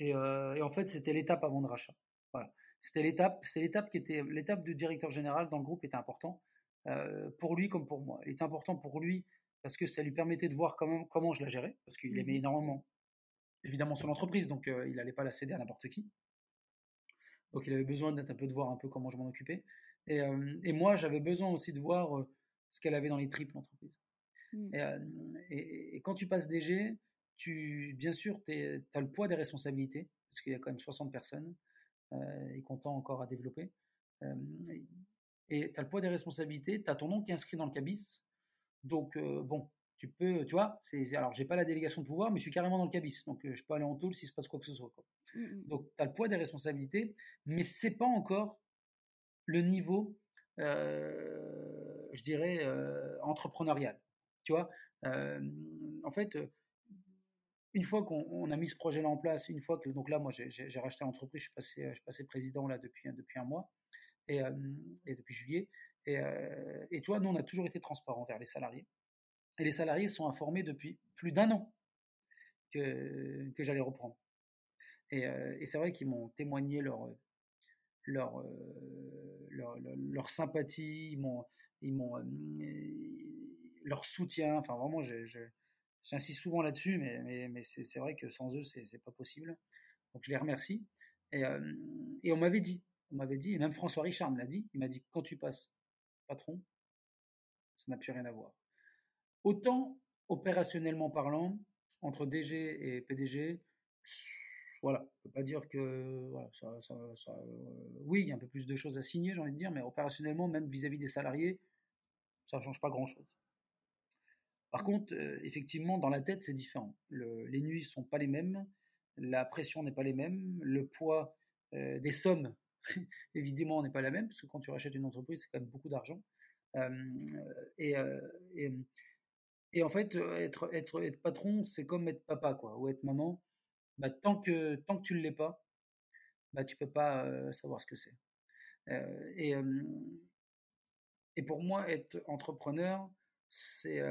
et, et en fait, c'était l'étape avant de rachat. Voilà. C'était l'étape, c'était l'étape qui était l'étape du directeur général dans le groupe était important euh, pour lui comme pour moi. Il était important pour lui parce que ça lui permettait de voir comment, comment je la gérais, parce qu'il aimait mmh énormément, évidemment, son entreprise, donc il n'allait pas la céder à n'importe qui. Donc il avait besoin d'être un peu de voir un peu comment je m'en occupais. Et, et moi, j'avais besoin aussi de voir ce qu'elle avait dans les tripes, l'entreprise. Mmh. Et, et, quand tu passes DG, tu, bien sûr, tu as le poids des responsabilités, parce qu'il y a quand même 60 personnes et comptant encore à développer. Et tu as le poids des responsabilités, tu as ton nom qui est inscrit dans le cabis. Donc, bon, tu peux, tu vois, c'est, alors j'ai pas la délégation de pouvoir, mais je suis carrément dans le cabis. Donc, je peux aller en tôle s'il se passe quoi que ce soit. Quoi. Mmh, mmh. Donc, tu as le poids des responsabilités, mais c'est pas encore le niveau, je dirais, entrepreneurial. Tu vois, en fait, une fois qu'on a mis ce projet-là en place, une fois que donc là, moi, j'ai racheté l'entreprise, je suis passé, je suis passé président là depuis depuis un mois et, et depuis juillet. Et, et toi, nous, on a toujours été transparent vers les salariés. Et les salariés sont informés depuis plus d'un an que, j'allais reprendre. Et, et c'est vrai qu'ils m'ont témoigné leur, leur, sympathie, ils m'ont, m'ont, leur soutien. Enfin, vraiment, J'insiste souvent là-dessus, mais, c'est vrai que sans eux, c'est pas possible. Donc je les remercie. Et, euh, et on m'avait dit, on m'avait dit, et même François Richard me l'a dit, il m'a dit quand tu passes patron, ça n'a plus rien à voir. Autant opérationnellement parlant, entre DG et PDG, voilà, on peut pas dire que euh, oui, il y a un peu plus de choses à signer, j'ai envie de dire, mais opérationnellement, même vis-à-vis -vis des salariés, ça change pas grand-chose. Par contre, euh, effectivement, dans la tête, c'est différent. les nuits sont pas les mêmes, la pression n'est pas les mêmes, le poids euh, des sommes, évidemment, n'est pas la même, parce que quand tu rachètes une entreprise, c'est quand même beaucoup d'argent. Et, en fait, être, être, être patron, c'est comme être papa, quoi, ou être maman. Bah, tant que tant que tu ne l'es pas, bah, tu peux pas savoir ce que c'est. et, et pour moi, être entrepreneur, c'est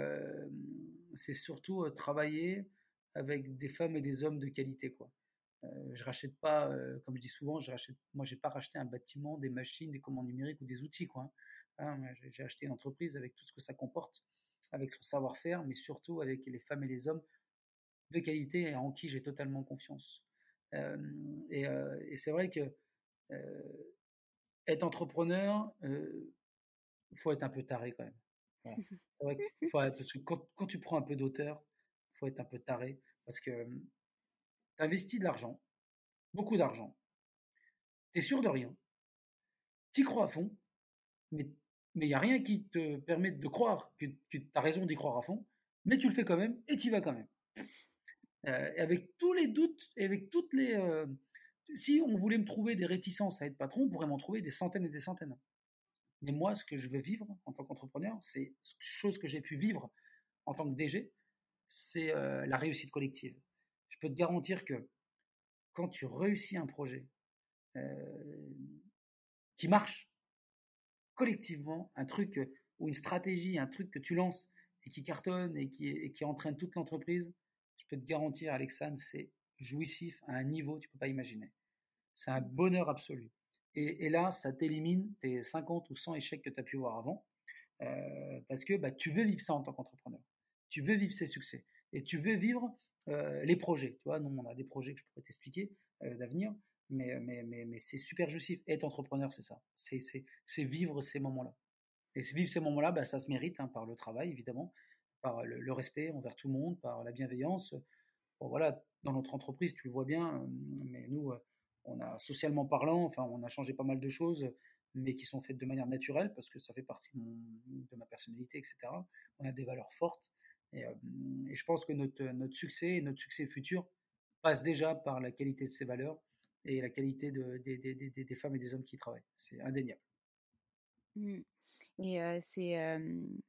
c'est surtout travailler avec des femmes et des hommes de qualité quoi. je rachète pas, comme je dis souvent, je rachète, moi j'ai pas racheté un bâtiment, des machines, des commandes numériques ou des outils. Hein. Hein, j'ai acheté une entreprise avec tout ce que ça comporte, avec son savoir-faire, mais surtout avec les femmes et les hommes de qualité et en qui j'ai totalement confiance. et, et c'est vrai que être entrepreneur, il faut être un peu taré quand même. parce que quand, tu prends un peu d'auteur, il faut être un peu taré parce que tu investis de l'argent, beaucoup d'argent, tu es sûr de rien, tu crois à fond, mais il n'y a rien qui te permette de croire que, tu as raison d'y croire à fond, mais tu le fais quand même et tu y vas quand même. Euh, avec tous les doutes, et avec toutes les... Euh, si on voulait me trouver des réticences à être patron, on pourrait m'en trouver des centaines et des centaines. Mais moi, ce que je veux vivre en tant qu'entrepreneur, c'est chose que j'ai pu vivre en tant que DG, c'est euh, la réussite collective. Je peux te garantir que quand tu réussis un projet qui marche collectivement, un truc ou une stratégie, un truc que tu lances et qui cartonne et qui, et qui entraîne toute l'entreprise, je peux te garantir, Alexandre, c'est jouissif à un niveau que tu peux pas imaginer. C'est un bonheur absolu. Et, là, ça t'élimine tes 50 ou 100 échecs que tu as pu voir avant, euh, parce que bah, tu veux vivre ça en tant qu'entrepreneur. Tu veux vivre ces succès. Et tu veux vivre euh, les projets. Tu nous, on a des projets que je pourrais t'expliquer euh, d'avenir, mais, mais, mais, mais c'est super jouissif. Être entrepreneur, c'est ça. C'est vivre ces moments-là. Et vivre ces moments-là, bah, ça se mérite hein, par le travail, évidemment, par le, respect envers tout le monde, par la bienveillance. Bon, voilà, dans notre entreprise, tu le vois bien, mais nous, on a socialement parlant, enfin, on a changé pas mal de choses, mais qui sont faites de manière naturelle parce que ça fait partie de, ma personnalité, etc. On a des valeurs fortes. Et, et, je pense que notre, notre succès et notre succès futur passe déjà par la qualité de ces valeurs et la qualité de, des femmes et des hommes qui travaillent. C'est indéniable. Mmh. Et c'est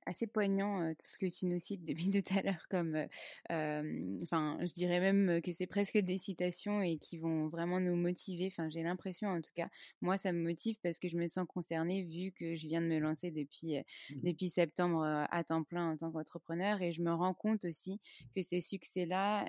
assez poignant tout ce que tu nous cites depuis tout à l'heure, comme, enfin, je dirais même que c'est presque des citations et qui vont vraiment nous motiver. Enfin, j'ai l'impression, en tout cas, moi, ça me motive parce que je me sens concernée vu que je viens de me lancer depuis mmh. depuis septembre à temps plein en tant qu'entrepreneur et je me rends compte aussi que ces succès-là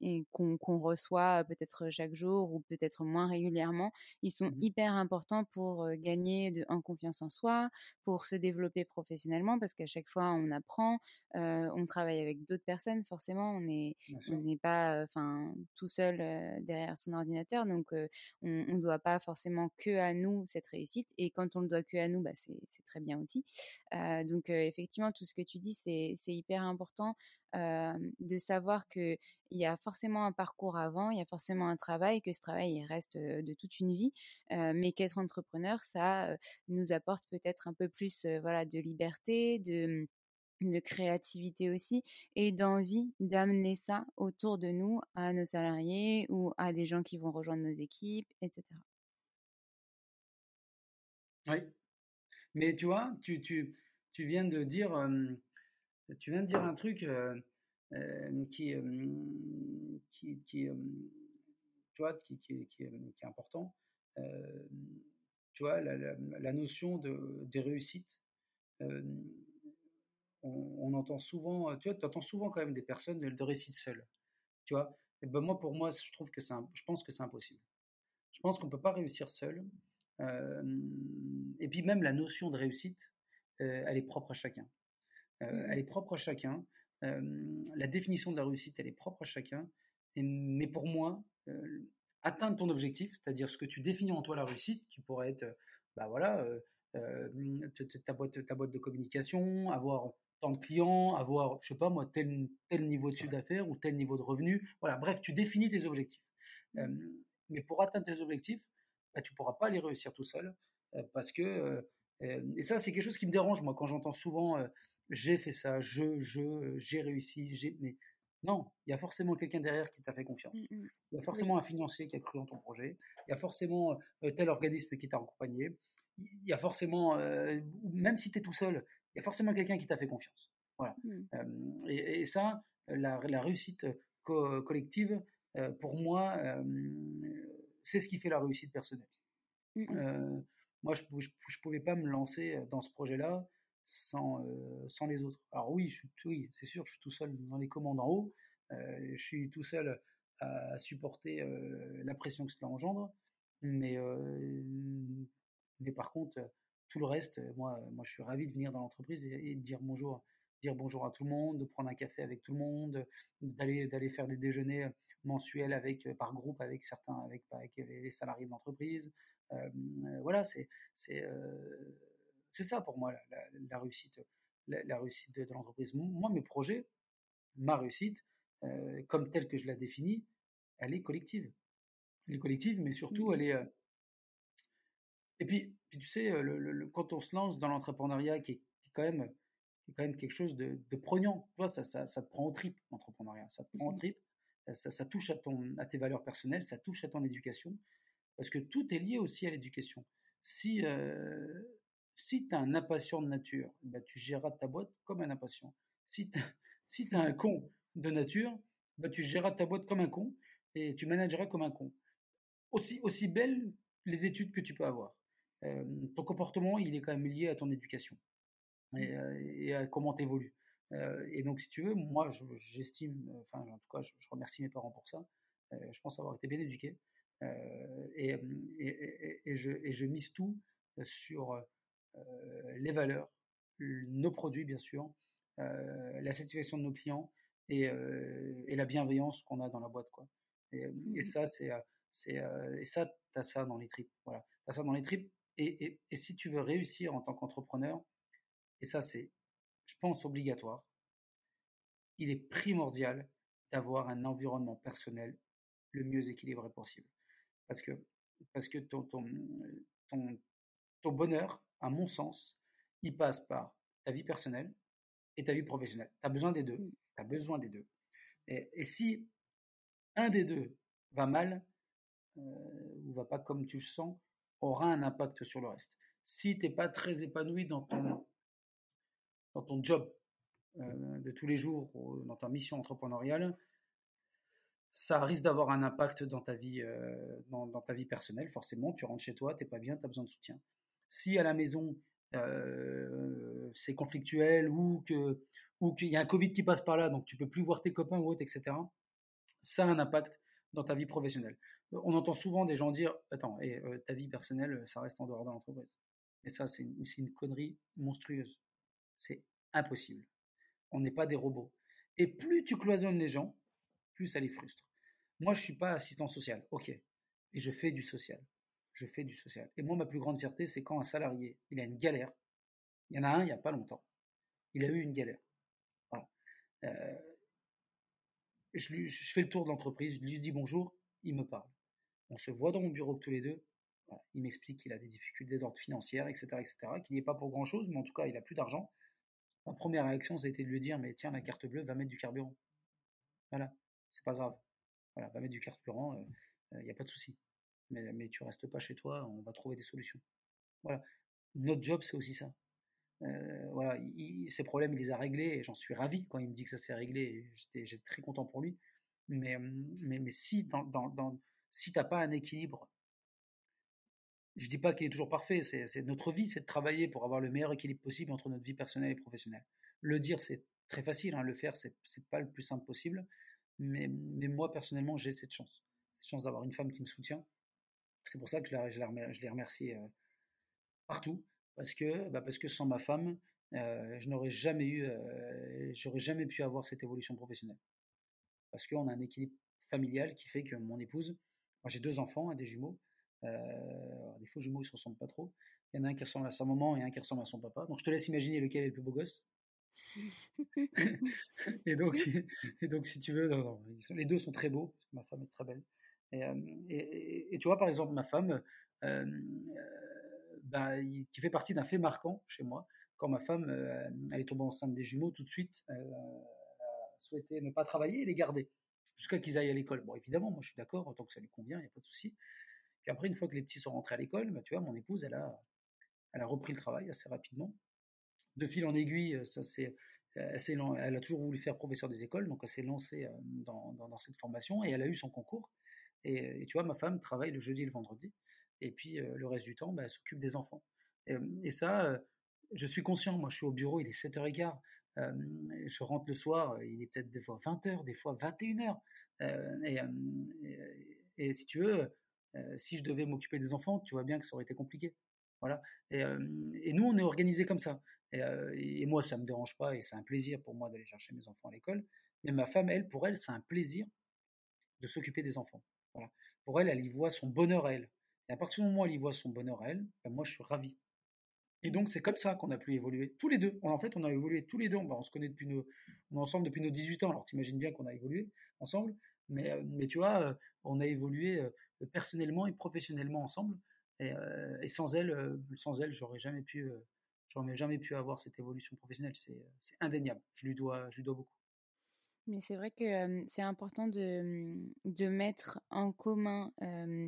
et qu'on reçoit peut-être chaque jour ou peut-être moins régulièrement, ils sont mmh hyper importants pour gagner de, en confiance en soi, pour se développer professionnellement, parce qu'à chaque fois on apprend, on travaille avec d'autres personnes, forcément, on n'est on pas enfin tout seul derrière son ordinateur, donc on ne doit pas forcément que à nous cette réussite, et quand on le doit que à nous, bah, c'est très bien aussi. donc effectivement, tout ce que tu dis, c'est hyper important de savoir qu'il y a forcément un parcours avant, il y a forcément un travail, que ce travail il reste de toute une vie, mais qu'être entrepreneur, ça nous apporte peut-être un peu plus voilà, de liberté, de de créativité aussi et d'envie d'amener ça autour de nous à nos salariés ou à des gens qui vont rejoindre nos équipes, etc. Oui, mais tu vois, tu, tu, tu viens de dire tu viens de dire un truc qui, qui, qui, tu vois, qui, est important. tu vois, la, notion de, des réussites. On, entend souvent, tu vois, entends souvent quand même des personnes de, de réussite seule. Tu vois, et ben moi, pour moi, je trouve que c'est, je pense que c'est impossible. Je pense qu'on peut pas réussir seul. et puis même la notion de réussite, elle est propre à chacun. Euh, elle est propre à chacun. Euh, la définition de la réussite, elle est propre à chacun. mais pour moi, euh, atteindre ton objectif, c'est-à-dire ce que tu définis en toi la réussite, qui pourrait être, bah voilà, ta, boîte, ta boîte de communication, avoir tant de clients, avoir, je sais pas moi, tel, tel niveau de chiffre d'affaires ou tel niveau de revenu. Voilà, bref, tu définis tes objectifs. mais pour atteindre tes objectifs, bah, tu pourras pas les réussir tout seul parce que, et ça, c'est quelque chose qui me dérange, moi, quand j'entends souvent j'ai fait ça, je, je, j'ai réussi, j'ai. Mais non, il y a forcément quelqu'un derrière qui t'a fait confiance. Mmh, mmh. Il y a forcément un financier qui a cru en ton projet. Il y a forcément euh, tel organisme qui t'a accompagné. Il y a forcément, euh, même si tu es tout seul, il y a forcément quelqu'un qui t'a fait confiance. Voilà. Mmh. et, ça, la, réussite collective, euh, pour moi, c'est ce qui fait la réussite personnelle. moi, je ne pouvais pas me lancer dans ce projet-là sans, euh, sans les autres. Alors oui, je oui, c'est sûr, je suis tout seul dans les commandes en haut, euh, je suis tout seul à supporter euh, la pression que cela engendre, mais, mais par contre, tout le reste, moi, moi je suis ravi de venir dans l'entreprise et, de dire bonjour, dire bonjour à tout le monde, de prendre un café avec tout le monde, d'aller d'aller faire des déjeuners mensuels avec par groupe avec certains avec, avec les salariés de l'entreprise. voilà, c'est c'est c'est ça pour moi la, réussite, la, réussite de, l'entreprise. Moi, mes projets, ma réussite, euh, comme telle que je la définis, elle est collective. elle est collective, mais surtout, elle est. Et puis, puis tu sais, le, quand on se lance dans l'entrepreneuriat, qui, est quand même, quand même quelque chose de, de prognant, tu vois, ça, ça, ça, te prend au trip, l'entrepreneuriat. Ça te prend au mmh trip, ça, ça, touche à, ton, à tes valeurs personnelles, ça touche à ton éducation, parce que tout est lié aussi à l'éducation. Si, euh, si tu as un impatient de nature, bah, tu géreras ta boîte comme un impatient. Si tu si as un con de nature, bah, tu géreras ta boîte comme un con et tu manageras comme un con. Aussi, aussi belles les études que tu peux avoir. Euh, ton comportement, il est quand même lié à ton éducation et, mmh. euh, à comment tu évolues. Euh, et donc, si tu veux, moi, j'estime, enfin, en tout cas, je, remercie mes parents pour ça. je pense avoir été bien éduqué. Et, et, et, je, et je mise tout sur les valeurs, nos produits, bien sûr, la satisfaction de nos clients et, et la bienveillance qu'on a dans la boîte. Quoi. Et, mmh ça, c'est, c'est, et ça, tu as ça dans les tripes. Voilà. Tu as ça dans les tripes et, si tu veux réussir en tant qu'entrepreneur, et ça c'est, je pense, obligatoire, il est primordial d'avoir un environnement personnel le mieux équilibré possible. Parce que, parce que ton, ton, ton, bonheur, à mon sens, il passe par ta vie personnelle et ta vie professionnelle. Tu as besoin des deux. Mmh. Tu as besoin des deux. Et, si un des deux va mal, euh, ou va pas comme tu le sens, aura un impact sur le reste. Si tu n'es pas très épanoui dans ton, dans ton job euh, de tous les jours, dans ta mission entrepreneuriale, ça risque d'avoir un impact dans ta vie, euh, dans, ta vie personnelle. Forcément, tu rentres chez toi, tu n'es pas bien, tu as besoin de soutien. Si à la maison, euh, c'est conflictuel ou que ou qu'il y a un Covid qui passe par là, donc tu peux plus voir tes copains ou autres, etc. Ça a un impact dans ta vie professionnelle. On entend souvent des gens dire Attends, et, euh, ta vie personnelle, ça reste en dehors de l'entreprise. Et ça, c'est une, une, connerie monstrueuse. C'est impossible. On n'est pas des robots. Et plus tu cloisonnes les gens, plus ça les frustre. Moi, je suis pas assistant social, ok. Et je fais du social. Je fais du social. Et moi, ma plus grande fierté, c'est quand un salarié, il a une galère. Il y en a un il n'y a pas longtemps. Il a eu une galère. Euh, je, je, fais le tour de l'entreprise, je lui dis bonjour, il me parle. On se voit dans mon bureau tous les deux. Il m'explique qu'il a des difficultés d'ordre financière, etc., etc., qu'il n'y est pas pour grand chose, mais en tout cas, il a plus d'argent. Ma première réaction, ça a été de lui dire, mais tiens, la carte bleue, va mettre du carburant. Voilà, c'est pas grave. Voilà, va mettre du carburant, il euh, n'y euh, a pas de souci. Mais, mais tu restes pas chez toi, on va trouver des solutions. Voilà. Notre job, c'est aussi ça. Euh, voilà, ces problèmes, il les a réglés et j'en suis ravi quand il me dit que ça s'est réglé. J'étais très content pour lui. Mais, mais, mais si, dans, dans, t'as pas un équilibre, je dis pas qu'il est toujours parfait. C'est notre vie, c'est de travailler pour avoir le meilleur équilibre possible entre notre vie personnelle et professionnelle. Le dire, c'est très facile. Hein, le faire, c'est pas le plus simple possible. Mais, mais moi, personnellement, j'ai cette chance. Cette chance d'avoir une femme qui me soutient. C'est pour ça que je, la, je, la, je les remercie euh, partout parce que, bah parce que sans ma femme, euh, je n'aurais jamais eu, euh, j'aurais jamais pu avoir cette évolution professionnelle. Parce qu'on a un équilibre familial qui fait que mon épouse, moi j'ai deux enfants, des jumeaux, des faux jumeaux ils se ressemblent pas trop. Il y en a un qui ressemble à sa maman et un qui ressemble à son papa. Donc je te laisse imaginer lequel est le plus beau gosse. et donc, et donc si tu veux, les deux sont très beaux. Ma femme est très belle. Et, et, tu vois par exemple ma femme. Euh, ben, qui fait partie d'un fait marquant chez moi. Quand ma femme, euh, elle est tombée enceinte des jumeaux, tout de suite, elle a souhaité ne pas travailler et les garder jusqu'à qu'ils aillent à l'école. Bon, évidemment, moi je suis d'accord, tant que ça lui convient, il n'y a pas de souci. Puis après, une fois que les petits sont rentrés à l'école, ben, tu vois, mon épouse, elle a, elle a repris le travail assez rapidement. De fil en aiguille, ça c'est, elle, a toujours voulu faire professeur des écoles, donc elle s'est lancée euh, dans, cette formation et elle a eu son concours. Et, et, tu vois, ma femme travaille le jeudi et le vendredi et puis le reste du temps, bah, elle s'occupe des enfants. Et, ça, je suis conscient, moi je suis au bureau, il est 7h15, je rentre le soir, il est peut-être des fois 20h, des fois 21h. Et, et, si tu veux, si je devais m'occuper des enfants, tu vois bien que ça aurait été compliqué. Voilà. Et, nous, on est organisé comme ça. Et, moi, ça me dérange pas et c'est un plaisir pour moi d'aller chercher mes enfants à l'école. Mais ma femme, elle, pour elle, c'est un plaisir de s'occuper des enfants. Pour elle, elle y voit son bonheur à elle. Et à partir du moment où elle y voit son bonheur à elle, ben moi je suis ravi. Et donc c'est comme ça qu'on a pu évoluer tous les deux. En fait, on a évolué tous les deux. on se connaît depuis nos, on est ensemble depuis nos 18 ans. Alors t'imagines bien qu'on a évolué ensemble. Mais, mais tu vois, on a évolué personnellement et professionnellement ensemble. Et, sans elle, sans elle, j'aurais jamais pu, avoir cette évolution professionnelle. C'est indéniable. Je lui dois beaucoup. Mais c'est vrai que c'est important de, de, mettre en commun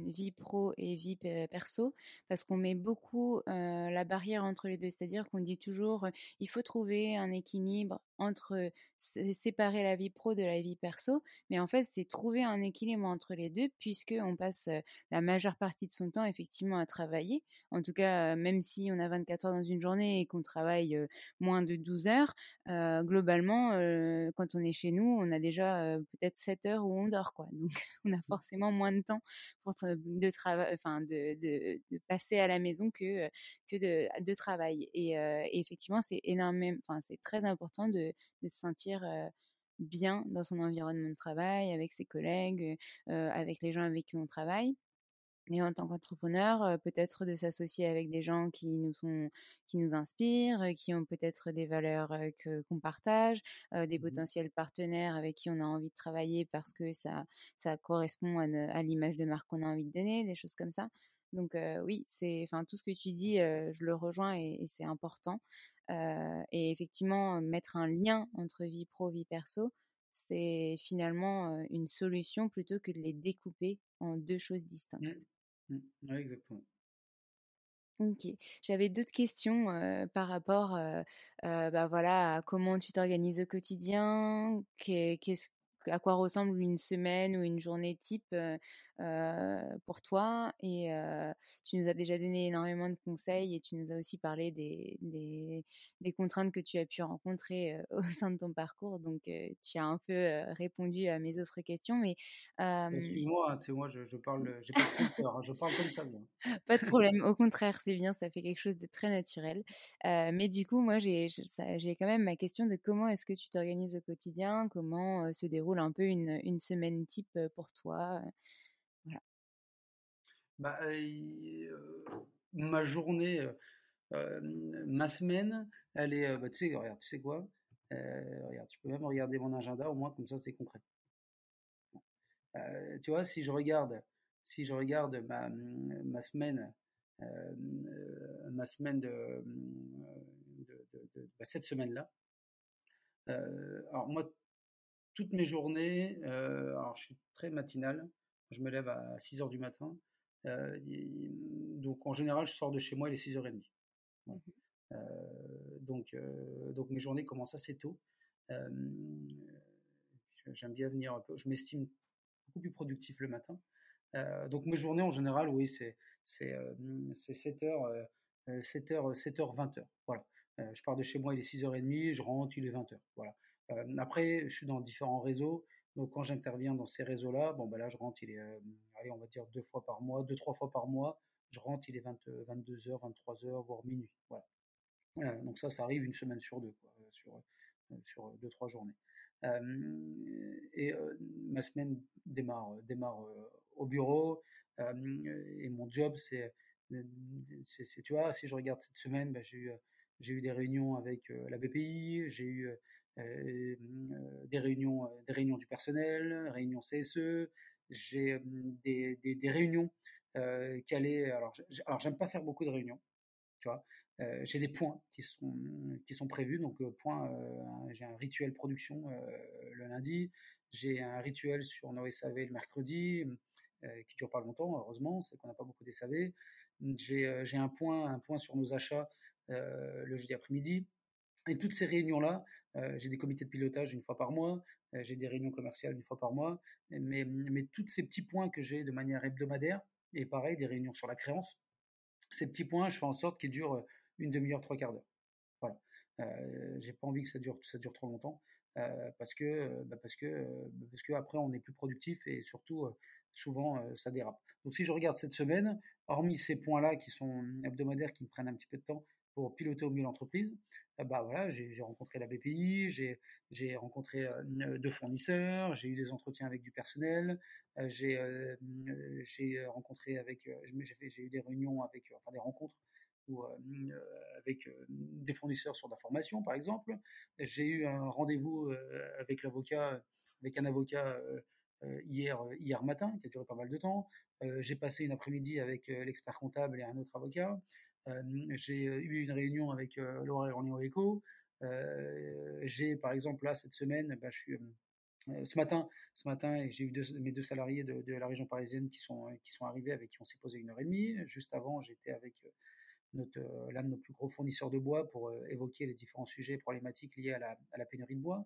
vie pro et vie perso parce qu'on met beaucoup la barrière entre les deux. C'est-à-dire qu'on dit toujours il faut trouver un équilibre entre séparer la vie pro de la vie perso, mais en fait c'est trouver un équilibre entre les deux puisque on passe la majeure partie de son temps effectivement à travailler. En tout cas, même si on a 24 heures dans une journée et qu'on travaille moins de 12 heures, globalement, quand on est chez nous, on a déjà peut-être 7 heures où on dort quoi. Donc on a mmh. forcément moins de temps pour de travail, enfin de, de, de, passer à la maison que que de, de travail. Et, et effectivement, c'est énormément, enfin c'est très important de de, se sentir bien dans son environnement de travail, avec ses collègues, avec les gens avec qui on travaille. Et en tant qu'entrepreneur, peut-être de s'associer avec des gens qui nous sont, qui nous inspirent, qui ont peut-être des valeurs que qu'on partage, des mmh potentiels partenaires avec qui on a envie de travailler parce que ça, ça correspond à, à l'image de marque qu'on a envie de donner, des choses comme ça. Donc oui, c'est, enfin tout ce que tu dis, je le rejoins et c'est important. Et effectivement, mettre un lien entre vie pro, vie perso, c'est finalement une solution plutôt que de les découper en deux choses distinctes. Mmh. Mmh. Oui, exactement. Ok. J'avais d'autres questions par rapport, bah voilà, à comment tu t'organises au quotidien, à quoi ressemble une semaine ou une journée type pour toi. Et tu nous as déjà donné énormément de conseils et tu nous as aussi parlé des, des, des contraintes que tu as pu rencontrer au sein de ton parcours. Donc, tu as un peu répondu à mes autres questions. Mais excuse-moi, c'est hein, moi, je, je parle, j'ai pas de peur, hein, je parle comme ça. pas de problème. Au contraire, c'est bien, ça fait quelque chose de très naturel. mais du coup, moi, j'ai, j'ai quand même ma question de comment est-ce que tu t'organises au quotidien, comment se déroule un peu une, une semaine type pour toi? Bah, ma journée, ma semaine, elle est, bah, tu sais, regarde, tu sais quoi Regarde, tu peux même regarder mon agenda, au moins comme ça c'est concret. tu vois, si je regarde, si je regarde ma, ma semaine, ma semaine de, de, bah, cette semaine-là, alors moi, toutes mes journées, alors je suis très matinal, je me lève à 6 heures du matin, donc en général je sors de chez moi il est 6h30. Mmh donc, donc mes journées commencent assez tôt. J'aime bien venir un peu, je m'estime beaucoup plus productif le matin. donc mes journées en général, oui, c'est 7h, 7h, 7h, 20h. Voilà. je pars de chez moi, il est 6h30, je rentre, il est 20h. Voilà. après, je suis dans différents réseaux. Donc quand j'interviens dans ces réseaux-là, bon bah là je rentre, il est, allez on va dire deux fois par mois, deux trois fois par mois, je rentre, il est 22h, 23h, voire minuit. Voilà. donc ça, ça arrive une semaine sur deux, quoi, sur sur deux trois journées. et ma semaine démarre démarre au bureau et mon job c'est tu vois si je regarde cette semaine, bah, j'ai eu j'ai eu des réunions avec la BPI, j'ai eu euh, des réunions, euh, des réunions du personnel, réunions CSE, j'ai des, des, réunions euh, qui allaient. Alors, j'aime pas faire beaucoup de réunions, tu vois. Euh, j'ai des points qui sont qui sont prévus. Donc point, j'ai un rituel production le lundi, j'ai un rituel sur nos SAV le mercredi qui dure pas longtemps, heureusement, c'est qu'on n'a pas beaucoup de SAV. J'ai j'ai un point un point sur nos achats le jeudi après-midi. Et toutes ces réunions-là, j'ai des comités de pilotage une fois par mois, j'ai des réunions commerciales une fois par mois, mais, mais tous ces petits points que j'ai de manière hebdomadaire, et pareil, des réunions sur la créance, ces petits points, je fais en sorte qu'ils durent une demi-heure, trois quarts d'heure. Voilà. Euh, j'ai pas envie que ça dure, ça dure trop longtemps, parce que, bah parce que, parce que après on est plus productif et surtout souvent ça dérape. Donc si je regarde cette semaine, hormis ces points-là qui sont hebdomadaires, qui me prennent un petit peu de temps, pour piloter au mieux l'entreprise, euh, bah voilà, j'ai rencontré la BPI, j'ai rencontré euh, deux fournisseurs, j'ai eu des entretiens avec du personnel, euh, j'ai rencontré avec, j'ai eu des réunions avec, enfin des rencontres avec des fournisseurs sur la formation par exemple. J'ai eu un rendez-vous avec l'avocat, avec un avocat hier, hier matin, qui a duré pas mal de temps. j'ai passé une après-midi avec l'expert comptable et un autre avocat. J'ai eu une réunion avec Laura Orléans Eco. j'ai, par exemple, là, cette semaine, bah, je suis ce matin, ce matin, j'ai eu mes deux salariés de, la région parisienne qui sont, qui sont arrivés avec qui on s'est posé une heure et demie. Juste avant, j'étais avec l'un de nos plus gros fournisseurs de bois pour évoquer les différents sujets problématiques liés à la, pénurie de bois.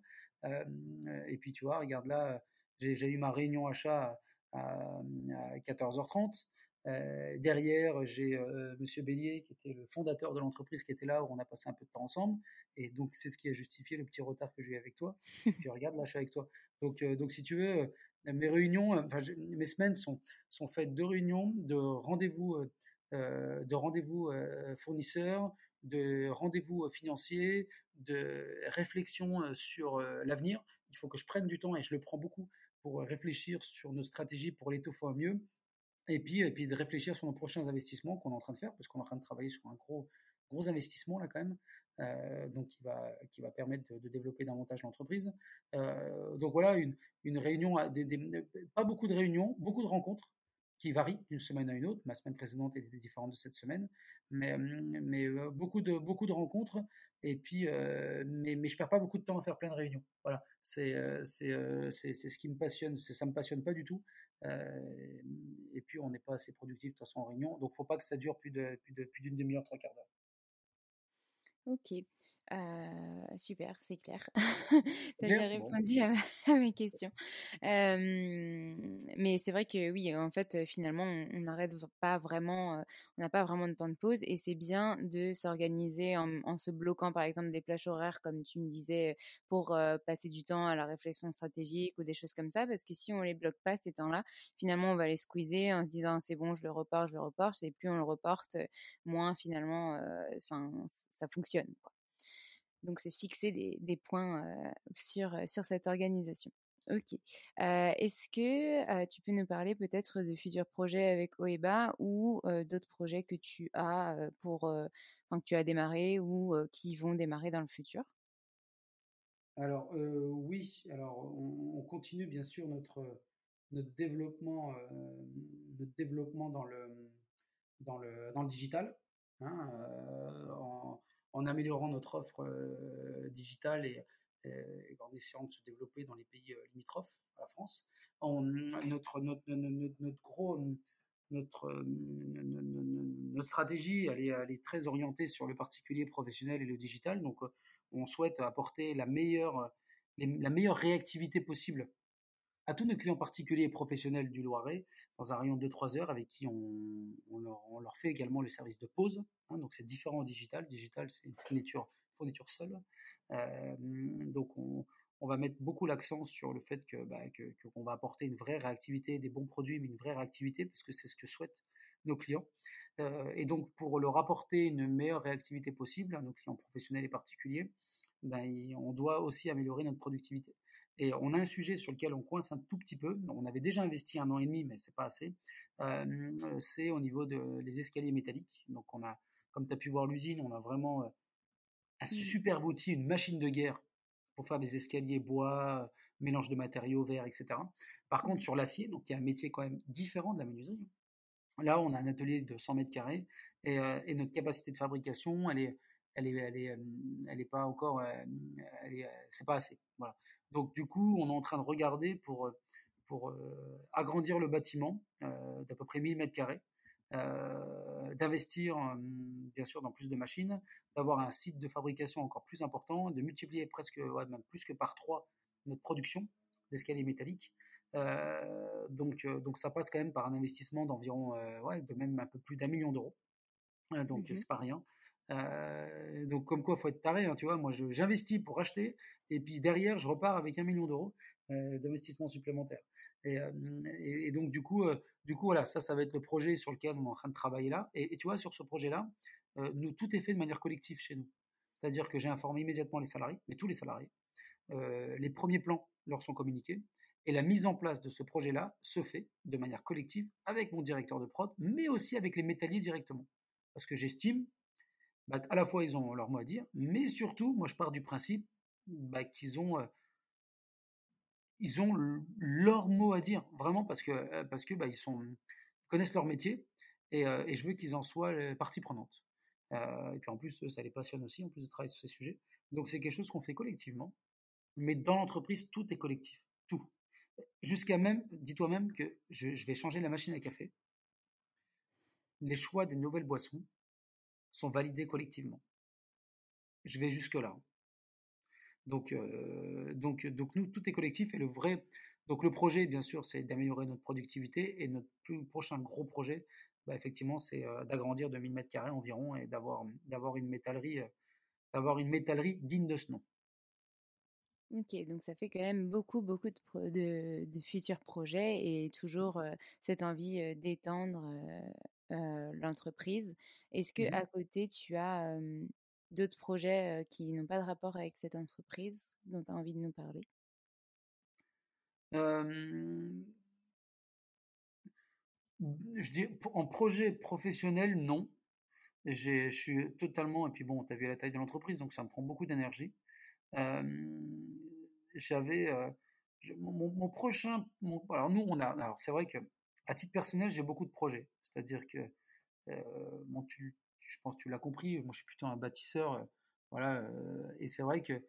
Et puis tu vois, regarde là, j'ai eu ma réunion achat à, 14h30. Derrière, j'ai Monsieur Bélier, qui était le fondateur de l'entreprise, qui était là, où on a passé un peu de temps ensemble. Et donc, c'est ce qui a justifié le petit retard que j'ai eu avec toi. puis regarde, là, je suis avec toi. Donc, donc si tu veux, mes réunions, enfin, mes semaines sont, sont faites de réunions, de rendez-vous euh, de rendez-vous euh, fournisseurs, de rendez-vous euh, financiers, de réflexion sur l'avenir. Il faut que je prenne du temps et je le prends beaucoup pour réfléchir sur nos stratégies pour l'étoffer mieux. Et puis, et puis de réfléchir sur nos prochains investissements qu'on est en train de faire, parce qu'on est en train de travailler sur un gros, gros investissement là quand même, donc qui va, qui va permettre de, développer davantage l'entreprise. donc voilà, une, une réunion, pas beaucoup de réunions, beaucoup de rencontres, qui varie d'une semaine à une autre. Ma semaine précédente était différente de cette semaine, mais, mais euh, beaucoup, de, beaucoup de rencontres. Et puis, euh, mais, mais je perds pas beaucoup de temps à faire plein de réunions. Voilà, c'est euh, ce qui me passionne. Ça me passionne pas du tout. Et puis, on n'est pas assez productif de toute façon en réunion. Donc, faut pas que ça dure plus de plus de plus d'une demi-heure, trois quarts d'heure. Ok. Super, c'est clair. tu as déjà répondu à, mes questions. mais c'est vrai que oui, en fait, finalement, on n'arrête pas vraiment, on n'a pas vraiment de temps de pause et c'est bien de s'organiser en, se bloquant, par exemple, des plages horaires, comme tu me disais, pour passer du temps à la réflexion stratégique ou des choses comme ça, parce que si on les bloque pas ces temps-là, finalement, on va les squeezer en se disant c'est bon, je le reporte, je le reporte, et plus on le reporte, moins finalement, enfin, ça fonctionne. Donc, c'est fixer des, points sur, sur cette organisation. Ok. Est-ce que tu peux nous parler peut-être de futurs projets avec OEBA ou d'autres projets que tu as pour, que tu as démarré ou qui vont démarrer dans le futur? Alors oui. Alors on, continue bien sûr notre notre développement notre développement dans le dans le dans le digital. Hein, en améliorant notre offre euh, digitale et, en essayant de se développer dans les pays euh, limitrophes à la France. notre, stratégie, elle est, très orientée sur le particulier professionnel et le digital. Donc, euh, on souhaite apporter la meilleure réactivité possible à tous nos clients particuliers et professionnels du Loiret dans un rayon de 2-3 heures avec qui on, leur, fait également le service de pause. Hein, donc c'est différent en digital. Digital, c'est une fourniture, seule. Euh, donc on, va mettre beaucoup l'accent sur le fait que, bah, qu'on va apporter une vraie réactivité, des bons produits, mais une vraie réactivité, parce que c'est ce que souhaitent nos clients. Euh, et donc pour leur apporter une meilleure réactivité possible à nos clients professionnels et particuliers, ben, on doit aussi améliorer notre productivité. Et on a un sujet sur lequel on coince un tout petit peu. On avait déjà investi un an et demi, mais c'est pas assez. Euh, c'est au niveau des escaliers métalliques. Donc on a, comme tu as pu voir l'usine, on a vraiment euh, un mmh. super outil, une machine de guerre pour faire des escaliers bois, mélange de matériaux verts, etc. Par contre, sur l'acier, donc il y a un métier quand même différent de la menuiserie. Là, on a un atelier de 100 mètres carrés et, euh, et notre capacité de fabrication, elle est, elle est, elle est, elle est pas encore, elle est, c'est pas assez. Voilà. Donc du coup, on est en train de regarder pour, pour agrandir le bâtiment d'à peu près 1000 mètres carrés, d'investir bien sûr dans plus de machines, d'avoir un site de fabrication encore plus important, de multiplier presque, même plus que par trois notre production d'escaliers métalliques. donc, donc ça passe quand même par un investissement d'environ, ouais, de même un peu plus d'un million d'euros. donc mmh c'est pas rien. Euh, donc comme quoi, faut être taré, hein, tu vois. Moi, j'investis pour acheter, et puis derrière, je repars avec un million d'euros euh, d'investissement supplémentaire. Et, euh, et, donc du coup, du coup, voilà, ça, ça va être le projet sur lequel on est en train de travailler là. Et, tu vois, sur ce projet-là, nous, tout est fait de manière collective chez nous. C'est-à-dire que j'ai informé immédiatement les salariés, mais tous les salariés. les premiers plans leur sont communiqués. Et la mise en place de ce projet-là se fait de manière collective avec mon directeur de prod, mais aussi avec les métalliers directement. Parce que j'estime bah, à la fois ils ont leur mot à dire, mais surtout, moi je pars du principe bah, qu'ils ont, euh, ils ont leur mot à dire, vraiment, parce que, parce que bah, ils, sont, connaissent leur métier et, et je veux qu'ils en soient partie prenante. et puis en plus, ça les passionne aussi, en plus de travailler sur ces sujets. Donc c'est quelque chose qu'on fait collectivement, mais dans l'entreprise, tout est collectif, tout. Jusqu'à même, dis-toi même que je vais changer la machine à café. Les choix des nouvelles boissons sont validés collectivement. Je vais jusque-là. Donc, euh, donc, donc nous, tout est collectif et le vrai. Donc le projet, bien sûr, c'est d'améliorer notre productivité et notre plus prochain gros projet, bah, effectivement, c'est euh, d'agrandir de 1000 mètres carrés environ et d'avoir une métallerie, euh, une métallerie digne de ce nom. Ok, donc ça fait quand même beaucoup, beaucoup de, de, futurs projets et toujours cette envie d'étendre l'entreprise. Est-ce que mmh à côté, tu as d'autres projets qui n'ont pas de rapport avec cette entreprise dont tu as envie de nous parler? Je dis, en projet professionnel, non. Je suis totalement, et puis bon, tu as vu la taille de l'entreprise, donc ça me prend beaucoup d'énergie. J'avais mon, prochain, alors nous, on a, alors c'est vrai que à titre personnel, j'ai beaucoup de projets. C'est-à-dire que, bon, tu, je pense que tu l'as compris, moi je suis plutôt un bâtisseur, voilà, et c'est vrai que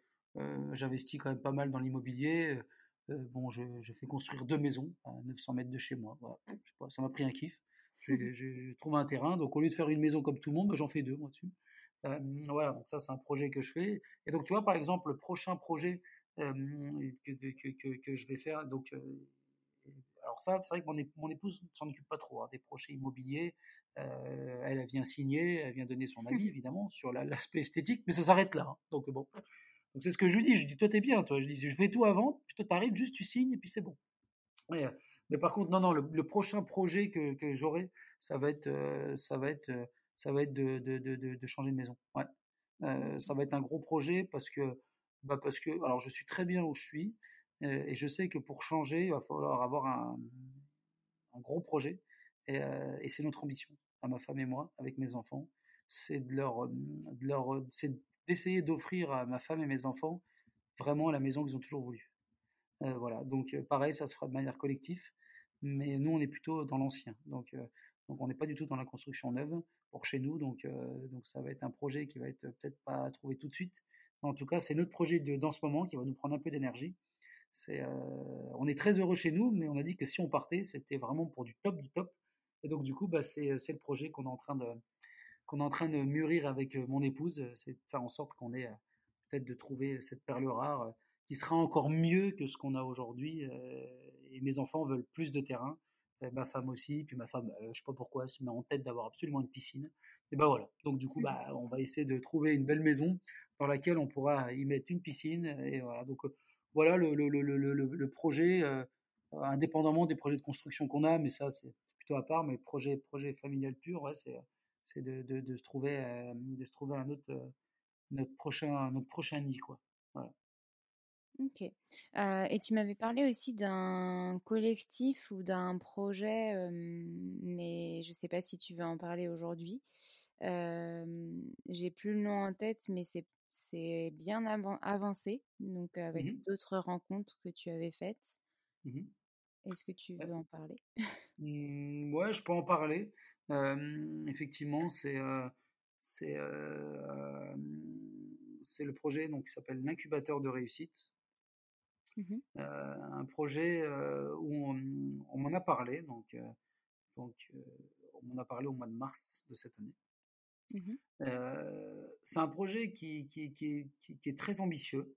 j'investis quand même pas mal dans l'immobilier. bon, je, fais construire deux maisons à 900 mètres de chez moi. ça m'a pris un kiff. J'ai trouvé un terrain, donc au lieu de faire une maison comme tout le monde, bah, j'en fais deux moi dessus. voilà, donc ça c'est un projet que je fais. Et donc tu vois par exemple le prochain projet que, que, je vais faire, donc alors ça, c'est vrai que mon, épouse ne s'en occupe pas trop hein, des projets immobiliers. Euh, elle, vient signer, elle vient donner son avis évidemment sur l'aspect esthétique, mais ça s'arrête là. Hein. Donc bon, donc c'est ce que je lui dis. Je dis toi t'es bien, toi. Je dis je fais tout avant, puis toi t'arrives juste tu signes et puis c'est bon. Mais, euh, mais, par contre non non le, prochain projet que, que j'aurai, ça va être euh, ça va être ça va être de, de, de, de changer de maison. Ouais. ça va être un gros projet parce que bah parce que alors je suis très bien où je suis et je sais que pour changer il va falloir avoir un, gros projet et, et c'est notre ambition à ma femme et moi, avec mes enfants, c'est de leur, euh, de leur, euh, c'est d'essayer d'offrir à ma femme et mes enfants vraiment la maison qu'ils ont toujours voulu. Euh, voilà, donc pareil, ça se fera de manière collective, mais nous on est plutôt dans l'ancien, donc donc on n'est pas du tout dans la construction neuve pour chez nous, donc donc ça va être un projet qui va être peut-être pas trouvé tout de suite. En tout cas, c'est notre projet de, dans ce moment qui va nous prendre un peu d'énergie. C'est, on est très heureux chez nous, mais on a dit que si on partait, c'était vraiment pour du top du top. Et donc, du coup, bah, c'est, le projet qu'on est en train de, qu'on est en train de mûrir avec mon épouse. C'est de faire en sorte qu'on ait peut-être de trouver cette perle rare qui sera encore mieux que ce qu'on a aujourd'hui. et mes enfants veulent plus de terrain. ma femme aussi, puis ma femme, je sais pas pourquoi, se met en tête d'avoir absolument une piscine. Et ben voilà. Donc du coup, bah, on va essayer de trouver une belle maison dans laquelle on pourra y mettre une piscine. Et voilà. Donc voilà le, le, le, le projet, indépendamment des projets de construction qu'on a, mais ça c'est à part, mais projet, projet familial pur, c'est, c'est de, de, se trouver, euh, de se trouver un autre, euh, notre prochain, notre prochain nid, quoi. Ok. Euh, et tu m'avais parlé aussi d'un collectif ou d'un projet, mais je ne sais pas si tu veux en parler aujourd'hui. J'ai plus le nom en tête, mais c'est c'est bien avancé, donc avec mmh d'autres rencontres que tu avais faites. Mmh est-ce que tu veux en parler? Mmh, Ouais, je peux en parler. effectivement, c'est c'est le projet donc qui s'appelle l'incubateur de réussite. Mmh un projet où on, m'en a parlé donc donc on m'en a parlé au mois de mars de cette année. Mmh c'est un projet qui, est très ambitieux.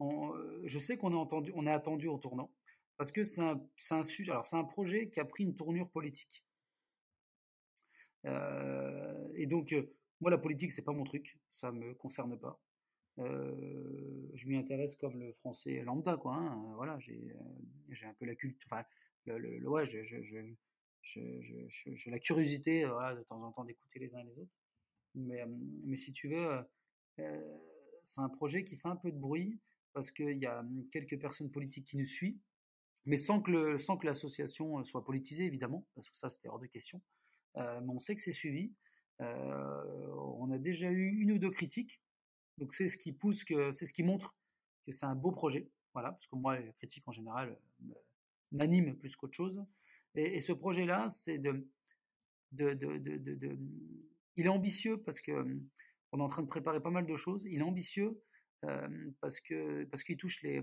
je sais qu'on est, attendu au tournant parce que c'est un, sujet. Alors, c'est un projet qui a pris une tournure politique. Et donc, moi, la politique, c'est pas mon truc, ça me concerne pas. Je m'y intéresse comme le français lambda, quoi. Hein, voilà, j'ai, un peu la culture. Enfin, le, le, je, j'ai la curiosité, voilà, de temps en temps, d'écouter les uns et les autres. Mais, si tu veux, c'est un projet qui fait un peu de bruit parce qu'il y a quelques personnes politiques qui nous suivent mais sans que, l'association euh, soit politisée, évidemment, parce que ça, c'était hors de question. Euh, mais on sait que c'est suivi. Euh, on a déjà eu une ou deux critiques, donc c'est ce qui pousse, c'est ce qui montre que c'est un beau projet. voilà, parce que moi, la critique en général m'anime plus qu'autre chose. Et, ce projet-là, c'est de de, de, de, Il est ambitieux parce que on est en train de préparer pas mal de choses. Il est ambitieux parce que parce qu'il touche les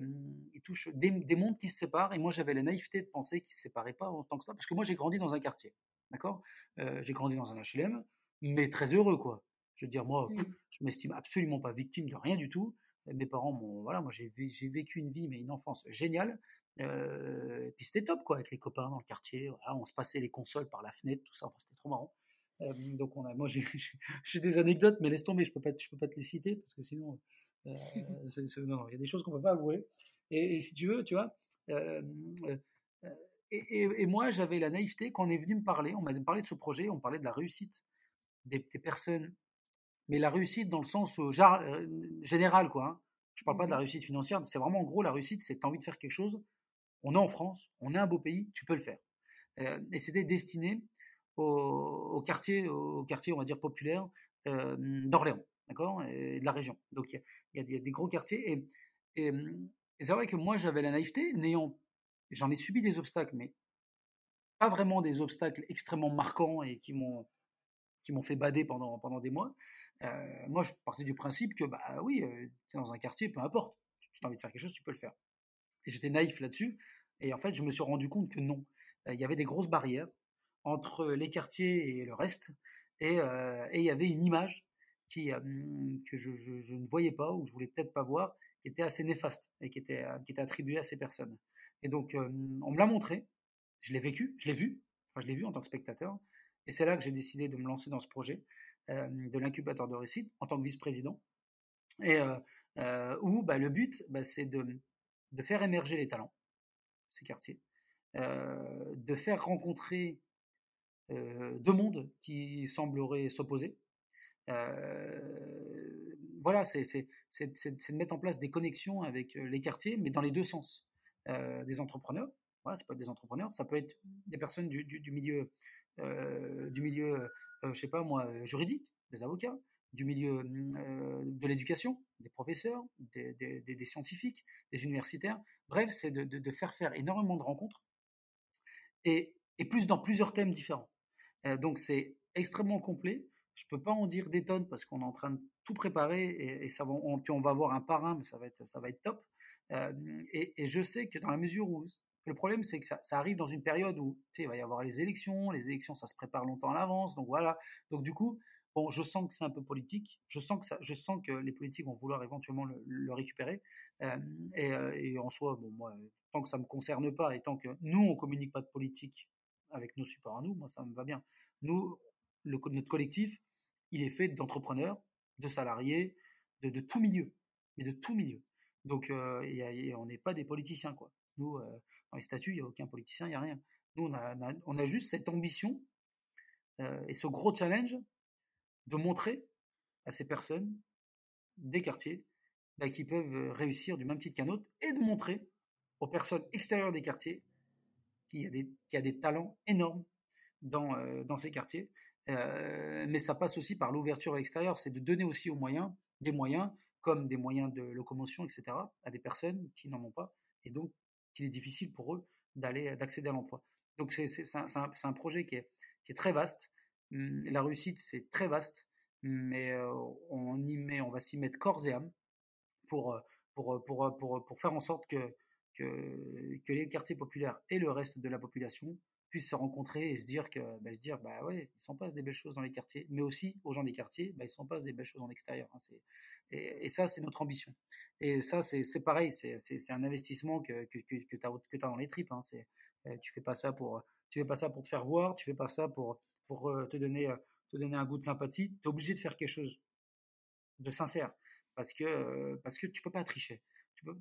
il touche des, des, mondes qui se séparent. Et moi, j'avais la naïveté de penser qu'ils se séparaient pas en tant que ça, parce que moi, j'ai grandi dans un quartier, d'accord? j'ai grandi dans un HLM, mais très heureux, quoi. Je veux dire, moi, mmh. je m'estime absolument pas victime de rien du tout. Mes parents m'ont, voilà, moi j'ai vécu une vie, mais une enfance géniale. Et puis c'était top, quoi, avec les copains dans le quartier. on se passait les consoles par la fenêtre, tout ça. Enfin, c'était trop marrant. donc on a, moi j'ai des anecdotes, mais laisse tomber, je peux pas, je peux pas te les citer parce que sinon, non, non, il y a des choses qu'on peut pas avouer. Et, si tu veux, tu vois. Et, moi, j'avais la naïveté quand on est venu me parler, on m'a parlé de ce projet, on parlait de la réussite des, personnes, mais la réussite dans le sens genre, général, quoi. Hein. Je parle pas de la mmh réussite financière, c'est vraiment en gros la réussite, c'est tu as envie de faire quelque chose. On est en France, on est un beau pays, tu peux le faire. et c'était destiné au, quartier, au quartier, on va dire populaire d'Orléans, d'accord, et de la région. Donc il y, a, des gros quartiers et, c'est vrai que moi j'avais la naïveté, n'ayant, j'en ai subi des obstacles, mais pas vraiment des obstacles extrêmement marquants et qui m'ont qui m'ont fait bader pendant, pendant des mois. Euh, moi, je partais du principe que, bah oui, euh, tu es dans un quartier, peu importe, tu as envie de faire quelque chose, tu peux le faire. J'étais naïf là-dessus. Et en fait, je me suis rendu compte que non. Il y avait des grosses barrières entre les quartiers et le reste. Et, il y avait une image qui, que je, ne voyais pas, ou je voulais peut-être pas voir, qui était assez néfaste et qui était, qui était attribuée à ces personnes. Et donc, on me l'a montré, je l'ai vécu, je l'ai vu, enfin, je l'ai vu en tant que spectateur, et c'est là que j'ai décidé de me lancer dans ce projet de l'incubateur de réussite en tant que vice-président. Et où bah, le but, bah, c'est de, de, faire émerger les talents, ces quartiers, de faire rencontrer deux mondes qui sembleraient s'opposer. voilà, c'est de mettre en place des connexions avec les quartiers, mais dans les deux sens. des entrepreneurs, ça peut être des entrepreneurs, ça peut être des personnes du, milieu euh, du milieu, euh, je sais pas moi, juridique, des avocats, du milieu euh, de l'éducation, des professeurs, des, scientifiques, des universitaires. Bref, c'est de, faire faire énormément de rencontres et, plus dans plusieurs thèmes différents. donc c'est extrêmement complet. Je peux pas en dire des tonnes parce qu'on est en train de tout préparer et, ça va, on, va avoir un parrain, mais ça va être, ça va être top. et, et, je sais que dans la mesure où le problème, c'est que ça, arrive dans une période où il va y avoir les élections. Les élections, ça se prépare longtemps à l'avance. Donc voilà. Donc du coup, bon, je sens que c'est un peu politique. Je sens que je sens que les politiques vont vouloir éventuellement le, récupérer. Euh, euh, et, en soi, bon, moi, tant que ça me concerne pas et tant que nous on communique pas de politique avec nos supports à nous, moi ça me va bien. Nous, notre collectif, il est fait d'entrepreneurs, de salariés, de, tout milieu, mais de tout milieu. Donc, euh, on n'est pas des politiciens, quoi. Nous, dans les statuts, il n'y a aucun politicien, il n'y a rien. Nous, on a, juste cette ambition et ce gros challenge de montrer à ces personnes des quartiers bah, qui peuvent euh, réussir du même titre qu'un autre et de montrer aux personnes extérieures des quartiers qu'il y a des, qu'il y a des talents énormes dans, dans ces quartiers. mais ça passe aussi par l'ouverture à l'extérieur, c'est de donner aussi aux moyens, des moyens, comme des moyens de locomotion, etc., à des personnes qui n'en ont pas, et donc qu'il est difficile pour eux d'aller d'accéder à l'emploi. Donc c'est un, projet qui est très vaste. Hum, la réussite, c'est très vaste, mais on, y met, on va s'y mettre corps et âme pour, pour, pour, pour, pour faire en sorte que, que, les quartiers populaires et le reste de la population puissent se rencontrer et se dire que bah, se dire bah ouais s'en passe des belles choses dans les quartiers mais aussi aux gens des quartiers bah, il s'en passe des belles choses en extérieur hein, et, ça c'est notre ambition. Et ça c'est pareil c'est un investissement que que, que, que tu as, dans les tripes hein, euh, tu fais pas ça pour tu fais pas ça pour te faire voir tu fais pas ça pour pour euh, te donner euh, te donner un goût de sympathie tu es obligé de faire quelque chose de sincère parce que parce que tu peux pas tricher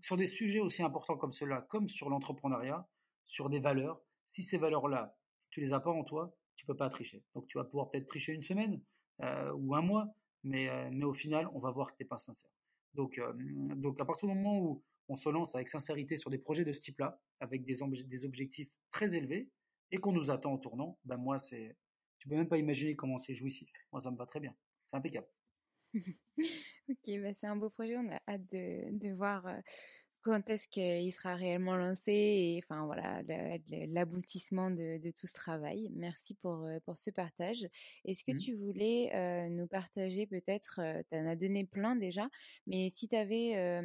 sur des sujets aussi importants comme cela comme sur l'entrepreneuriat sur des valeurs si ces valeurs-là, tu les as pas en toi, tu peux pas tricher. Donc tu vas pouvoir peut-être tricher une semaine euh, ou un mois, mais, euh, mais au final, on va voir que tu n'es pas sincère. Donc, euh, donc à partir du moment où on se lance avec sincérité sur des projets de ce type-là, avec des, des objectifs très élevés, et qu'on nous attend en tournant, ben moi, c'est, tu peux même pas imaginer comment c'est jouissif. Moi, ça me va très bien. C'est impeccable. ok, bah c'est un beau projet. On a hâte de, de voir quand est-ce qu'il sera réellement lancé et enfin voilà l'aboutissement de, tout ce travail. Merci pour, pour ce partage. Est-ce que mmh. tu voulais nous partager peut-être, tu en as donné plein déjà, mais si tu avais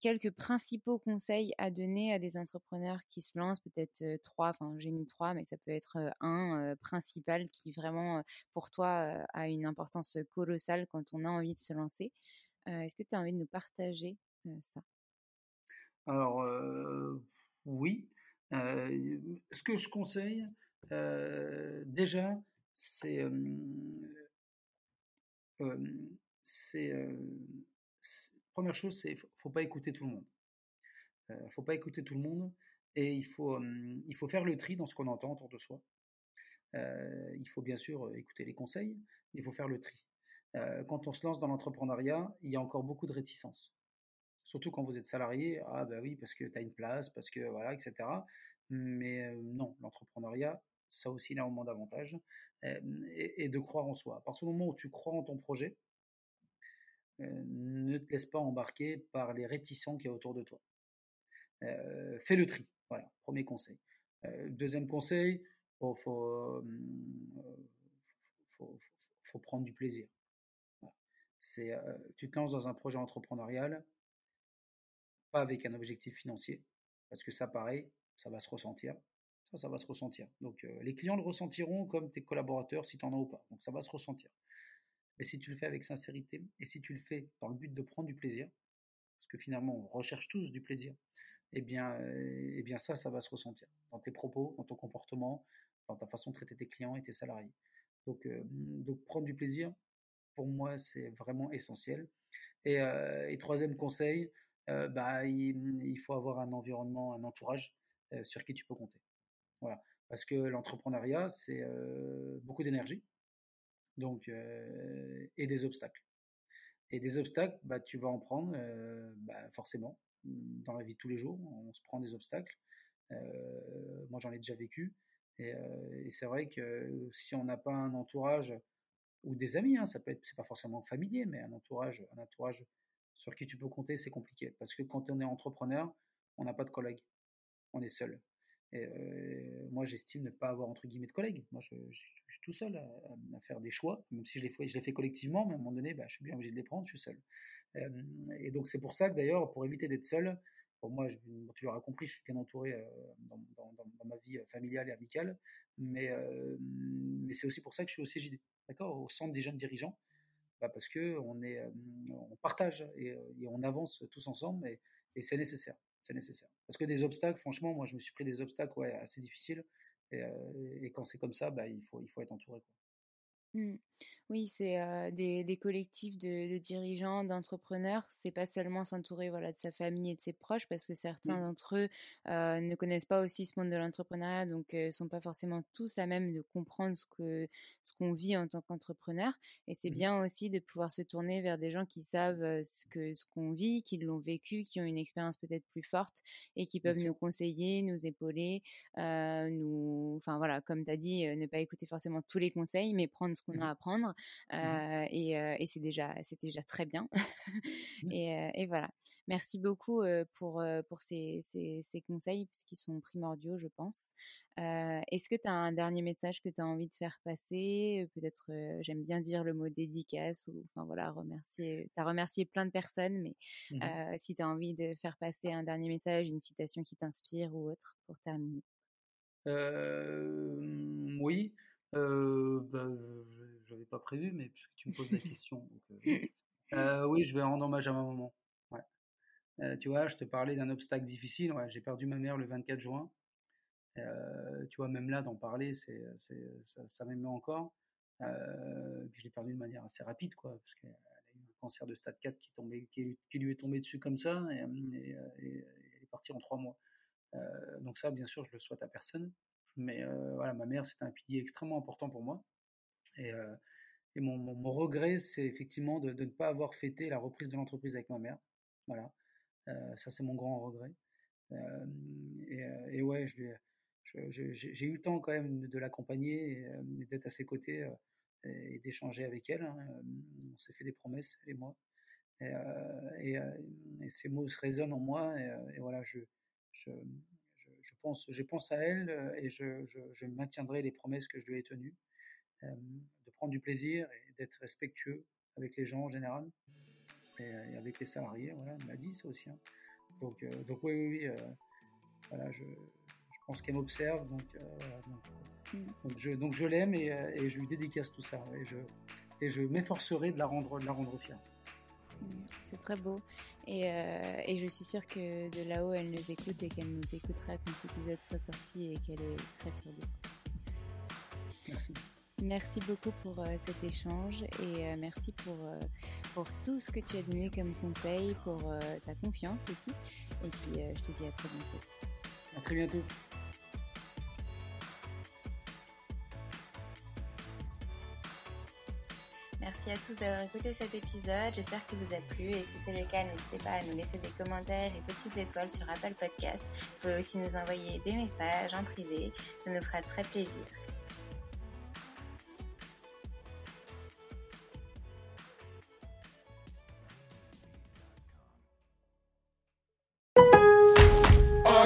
quelques principaux conseils à donner à des entrepreneurs qui se lancent, peut-être trois, enfin j'ai mis trois, mais ça peut être un principal qui vraiment pour toi a une importance colossale quand on a envie de se lancer. Est-ce que tu as envie de nous partager ça? Alors oui, ce que je conseille déjà, c'est c'est première chose, c'est faut pas écouter tout le monde. Euh, faut pas écouter tout le monde et il faut, il faut faire le tri dans ce qu'on entend autour de soi. Euh, il faut bien sûr écouter les conseils, mais il faut faire le tri. Euh, quand on se lance dans l'entrepreneuriat, il y a encore beaucoup de réticence. Surtout quand vous êtes salarié, ah bah oui, parce que tu as une place, parce que voilà, etc. Mais non, l'entrepreneuriat, ça a aussi énormément d'avantages. Et, et, de croire en soi. À partir du moment où tu crois en ton projet, ne te laisse pas embarquer par les réticents qu'il y a autour de toi. Euh, fais le tri, voilà, premier conseil. Euh, deuxième conseil, il faut, faut, prendre du plaisir. Tu te lances dans un projet entrepreneurial, pas avec un objectif financier, parce que ça, pareil, ça va se ressentir. Ça, ça va se ressentir. Donc, les clients le ressentiront comme tes collaborateurs si tu en as ou pas. Donc, ça va se ressentir. Mais si tu le fais avec sincérité et si tu le fais dans le but de prendre du plaisir, parce que finalement on recherche tous du plaisir, eh bien, euh, eh ça, ça va se ressentir dans tes propos, dans ton comportement, dans ta façon de traiter tes clients et tes salariés. Donc, euh, prendre du plaisir, pour moi, c'est vraiment essentiel. Et, euh, troisième conseil, bah, il, faut avoir un environnement, un entourage sur qui tu peux compter. Voilà. Parce que l'entrepreneuriat, c'est beaucoup d'énergie, donc, euh, et des obstacles. Et des obstacles, bah, tu vas en prendre euh, bah, forcément dans la vie de tous les jours. On se prend des obstacles. Euh, moi, j'en ai déjà vécu. Et, c'est vrai que si on n'a pas un entourage ou des amis, hein, ça peut être, c'est pas forcément familier, mais un entourage, un entourage sur qui tu peux compter, c'est compliqué. Parce que quand on est entrepreneur, on n'a pas de collègues, on est seul. Et euh, moi, j'estime ne pas avoir entre guillemets de collègues. Moi, je, suis tout seul à, faire des choix, même si je les, fais, collectivement, mais à un moment donné, bah, je suis bien obligé de les prendre, je suis seul. Euh, et donc, c'est pour ça que d'ailleurs, pour éviter d'être seul, pour moi, tu l'auras compris, je suis bien entouré euh, dans, ma vie familiale et amicale, mais, c'est aussi pour ça que je suis au CJD, d'accord, au centre des jeunes dirigeants, bah, parce que on partage et, on avance tous ensemble, et c'est nécessaire c'est nécessaire. Parce que des obstacles, franchement, moi je me suis pris des obstacles assez difficiles. Et, euh, et quand c'est comme ça, bah, il, faut, il faut être entouré. Mmh. Oui, c'est des, des, collectifs de, dirigeants, d'entrepreneurs. C'est pas seulement s'entourer voilà de sa famille et de ses proches, parce que certains mmh. d'entre eux ne connaissent pas aussi ce monde de l'entrepreneuriat, donc ne sont pas forcément tous à même de comprendre ce que ce qu'on vit en tant qu'entrepreneur. Et c'est mmh. bien aussi de pouvoir se tourner vers des gens qui savent ce que ce qu'on vit, qui l'ont vécu, qui ont une expérience peut-être plus forte et qui peuvent nous conseiller, nous épauler, nous, enfin voilà, comme tu as dit, ne pas écouter forcément tous les conseils, mais prendre ce qu'on a à prendre. Mmh. et, c'est déjà, c'était déjà très bien. Mmh. et, voilà. Merci beaucoup pour, pour ces, ces, conseils, puisqu'ils sont primordiaux, je pense. Est-ce que tu as un dernier message que tu as envie de faire passer? Peut-être, j'aime bien dire le mot dédicace, ou enfin voilà, remercier. Tu as remercié plein de personnes, mais mmh si tu as envie de faire passer un dernier message, une citation qui t'inspire ou autre pour terminer. oui, euh, bah, prévu, mais puisque tu me poses la question. Euh, euh, oui, je vais rendre hommage à ma maman. Ouais. tu vois, je te parlais d'un obstacle difficile. J'ai perdu ma mère le 24 juin. tu vois, même là, d'en parler, c'est, ça, ça m'émeut encore. je l'ai perdu de manière assez rapide, quoi, parce qu'elle a eu un cancer de stade 4 qui, lui est tombé dessus comme ça, et, est partie en trois mois. donc ça, bien sûr, je le souhaite à personne. Mais euh, voilà, ma mère, c'était un pilier extrêmement important pour moi. Euh, et mon, regret, c'est effectivement de, ne pas avoir fêté la reprise de l'entreprise avec ma mère. Voilà, euh, ça c'est mon grand regret. Et, et, ouais, j'ai eu le temps quand même de l'accompagner d'être à ses côtés et, d'échanger avec elle. Hein. On s'est fait des promesses, elle et moi. et, ces mots se résonnent en moi. Et, voilà, je, pense, je pense à elle et je, maintiendrai les promesses que je lui ai tenues, prendre du plaisir et d'être respectueux avec les gens en général et, avec les salariés. Voilà, elle m'a dit ça aussi. Hein. Donc, donc oui, oui, oui voilà, je, pense qu'elle m'observe, donc, donc, donc, je, donc je l'aime et, et, je lui dédicace tout ça. Et je, et je m'efforcerai de la rendre, de la rendre fière. C'est très beau. Et, euh, et, je suis sûre que de là-haut, elle nous écoute et qu'elle nous écoutera quand l'épisode sera sorti et qu'elle est très fière de Merci. Merci beaucoup pour euh, cet échange et euh, merci pour, pour tout ce que tu as donné comme conseil, pour ta confiance aussi. Et puis, je te dis à très bientôt. À très bientôt. Merci à tous d'avoir écouté cet épisode. J'espère qu'il vous a plu et si c'est le cas, n'hésitez pas à nous laisser des commentaires et petites étoiles sur Apple Podcast. Vous pouvez aussi nous envoyer des messages en privé. Ça nous fera très plaisir.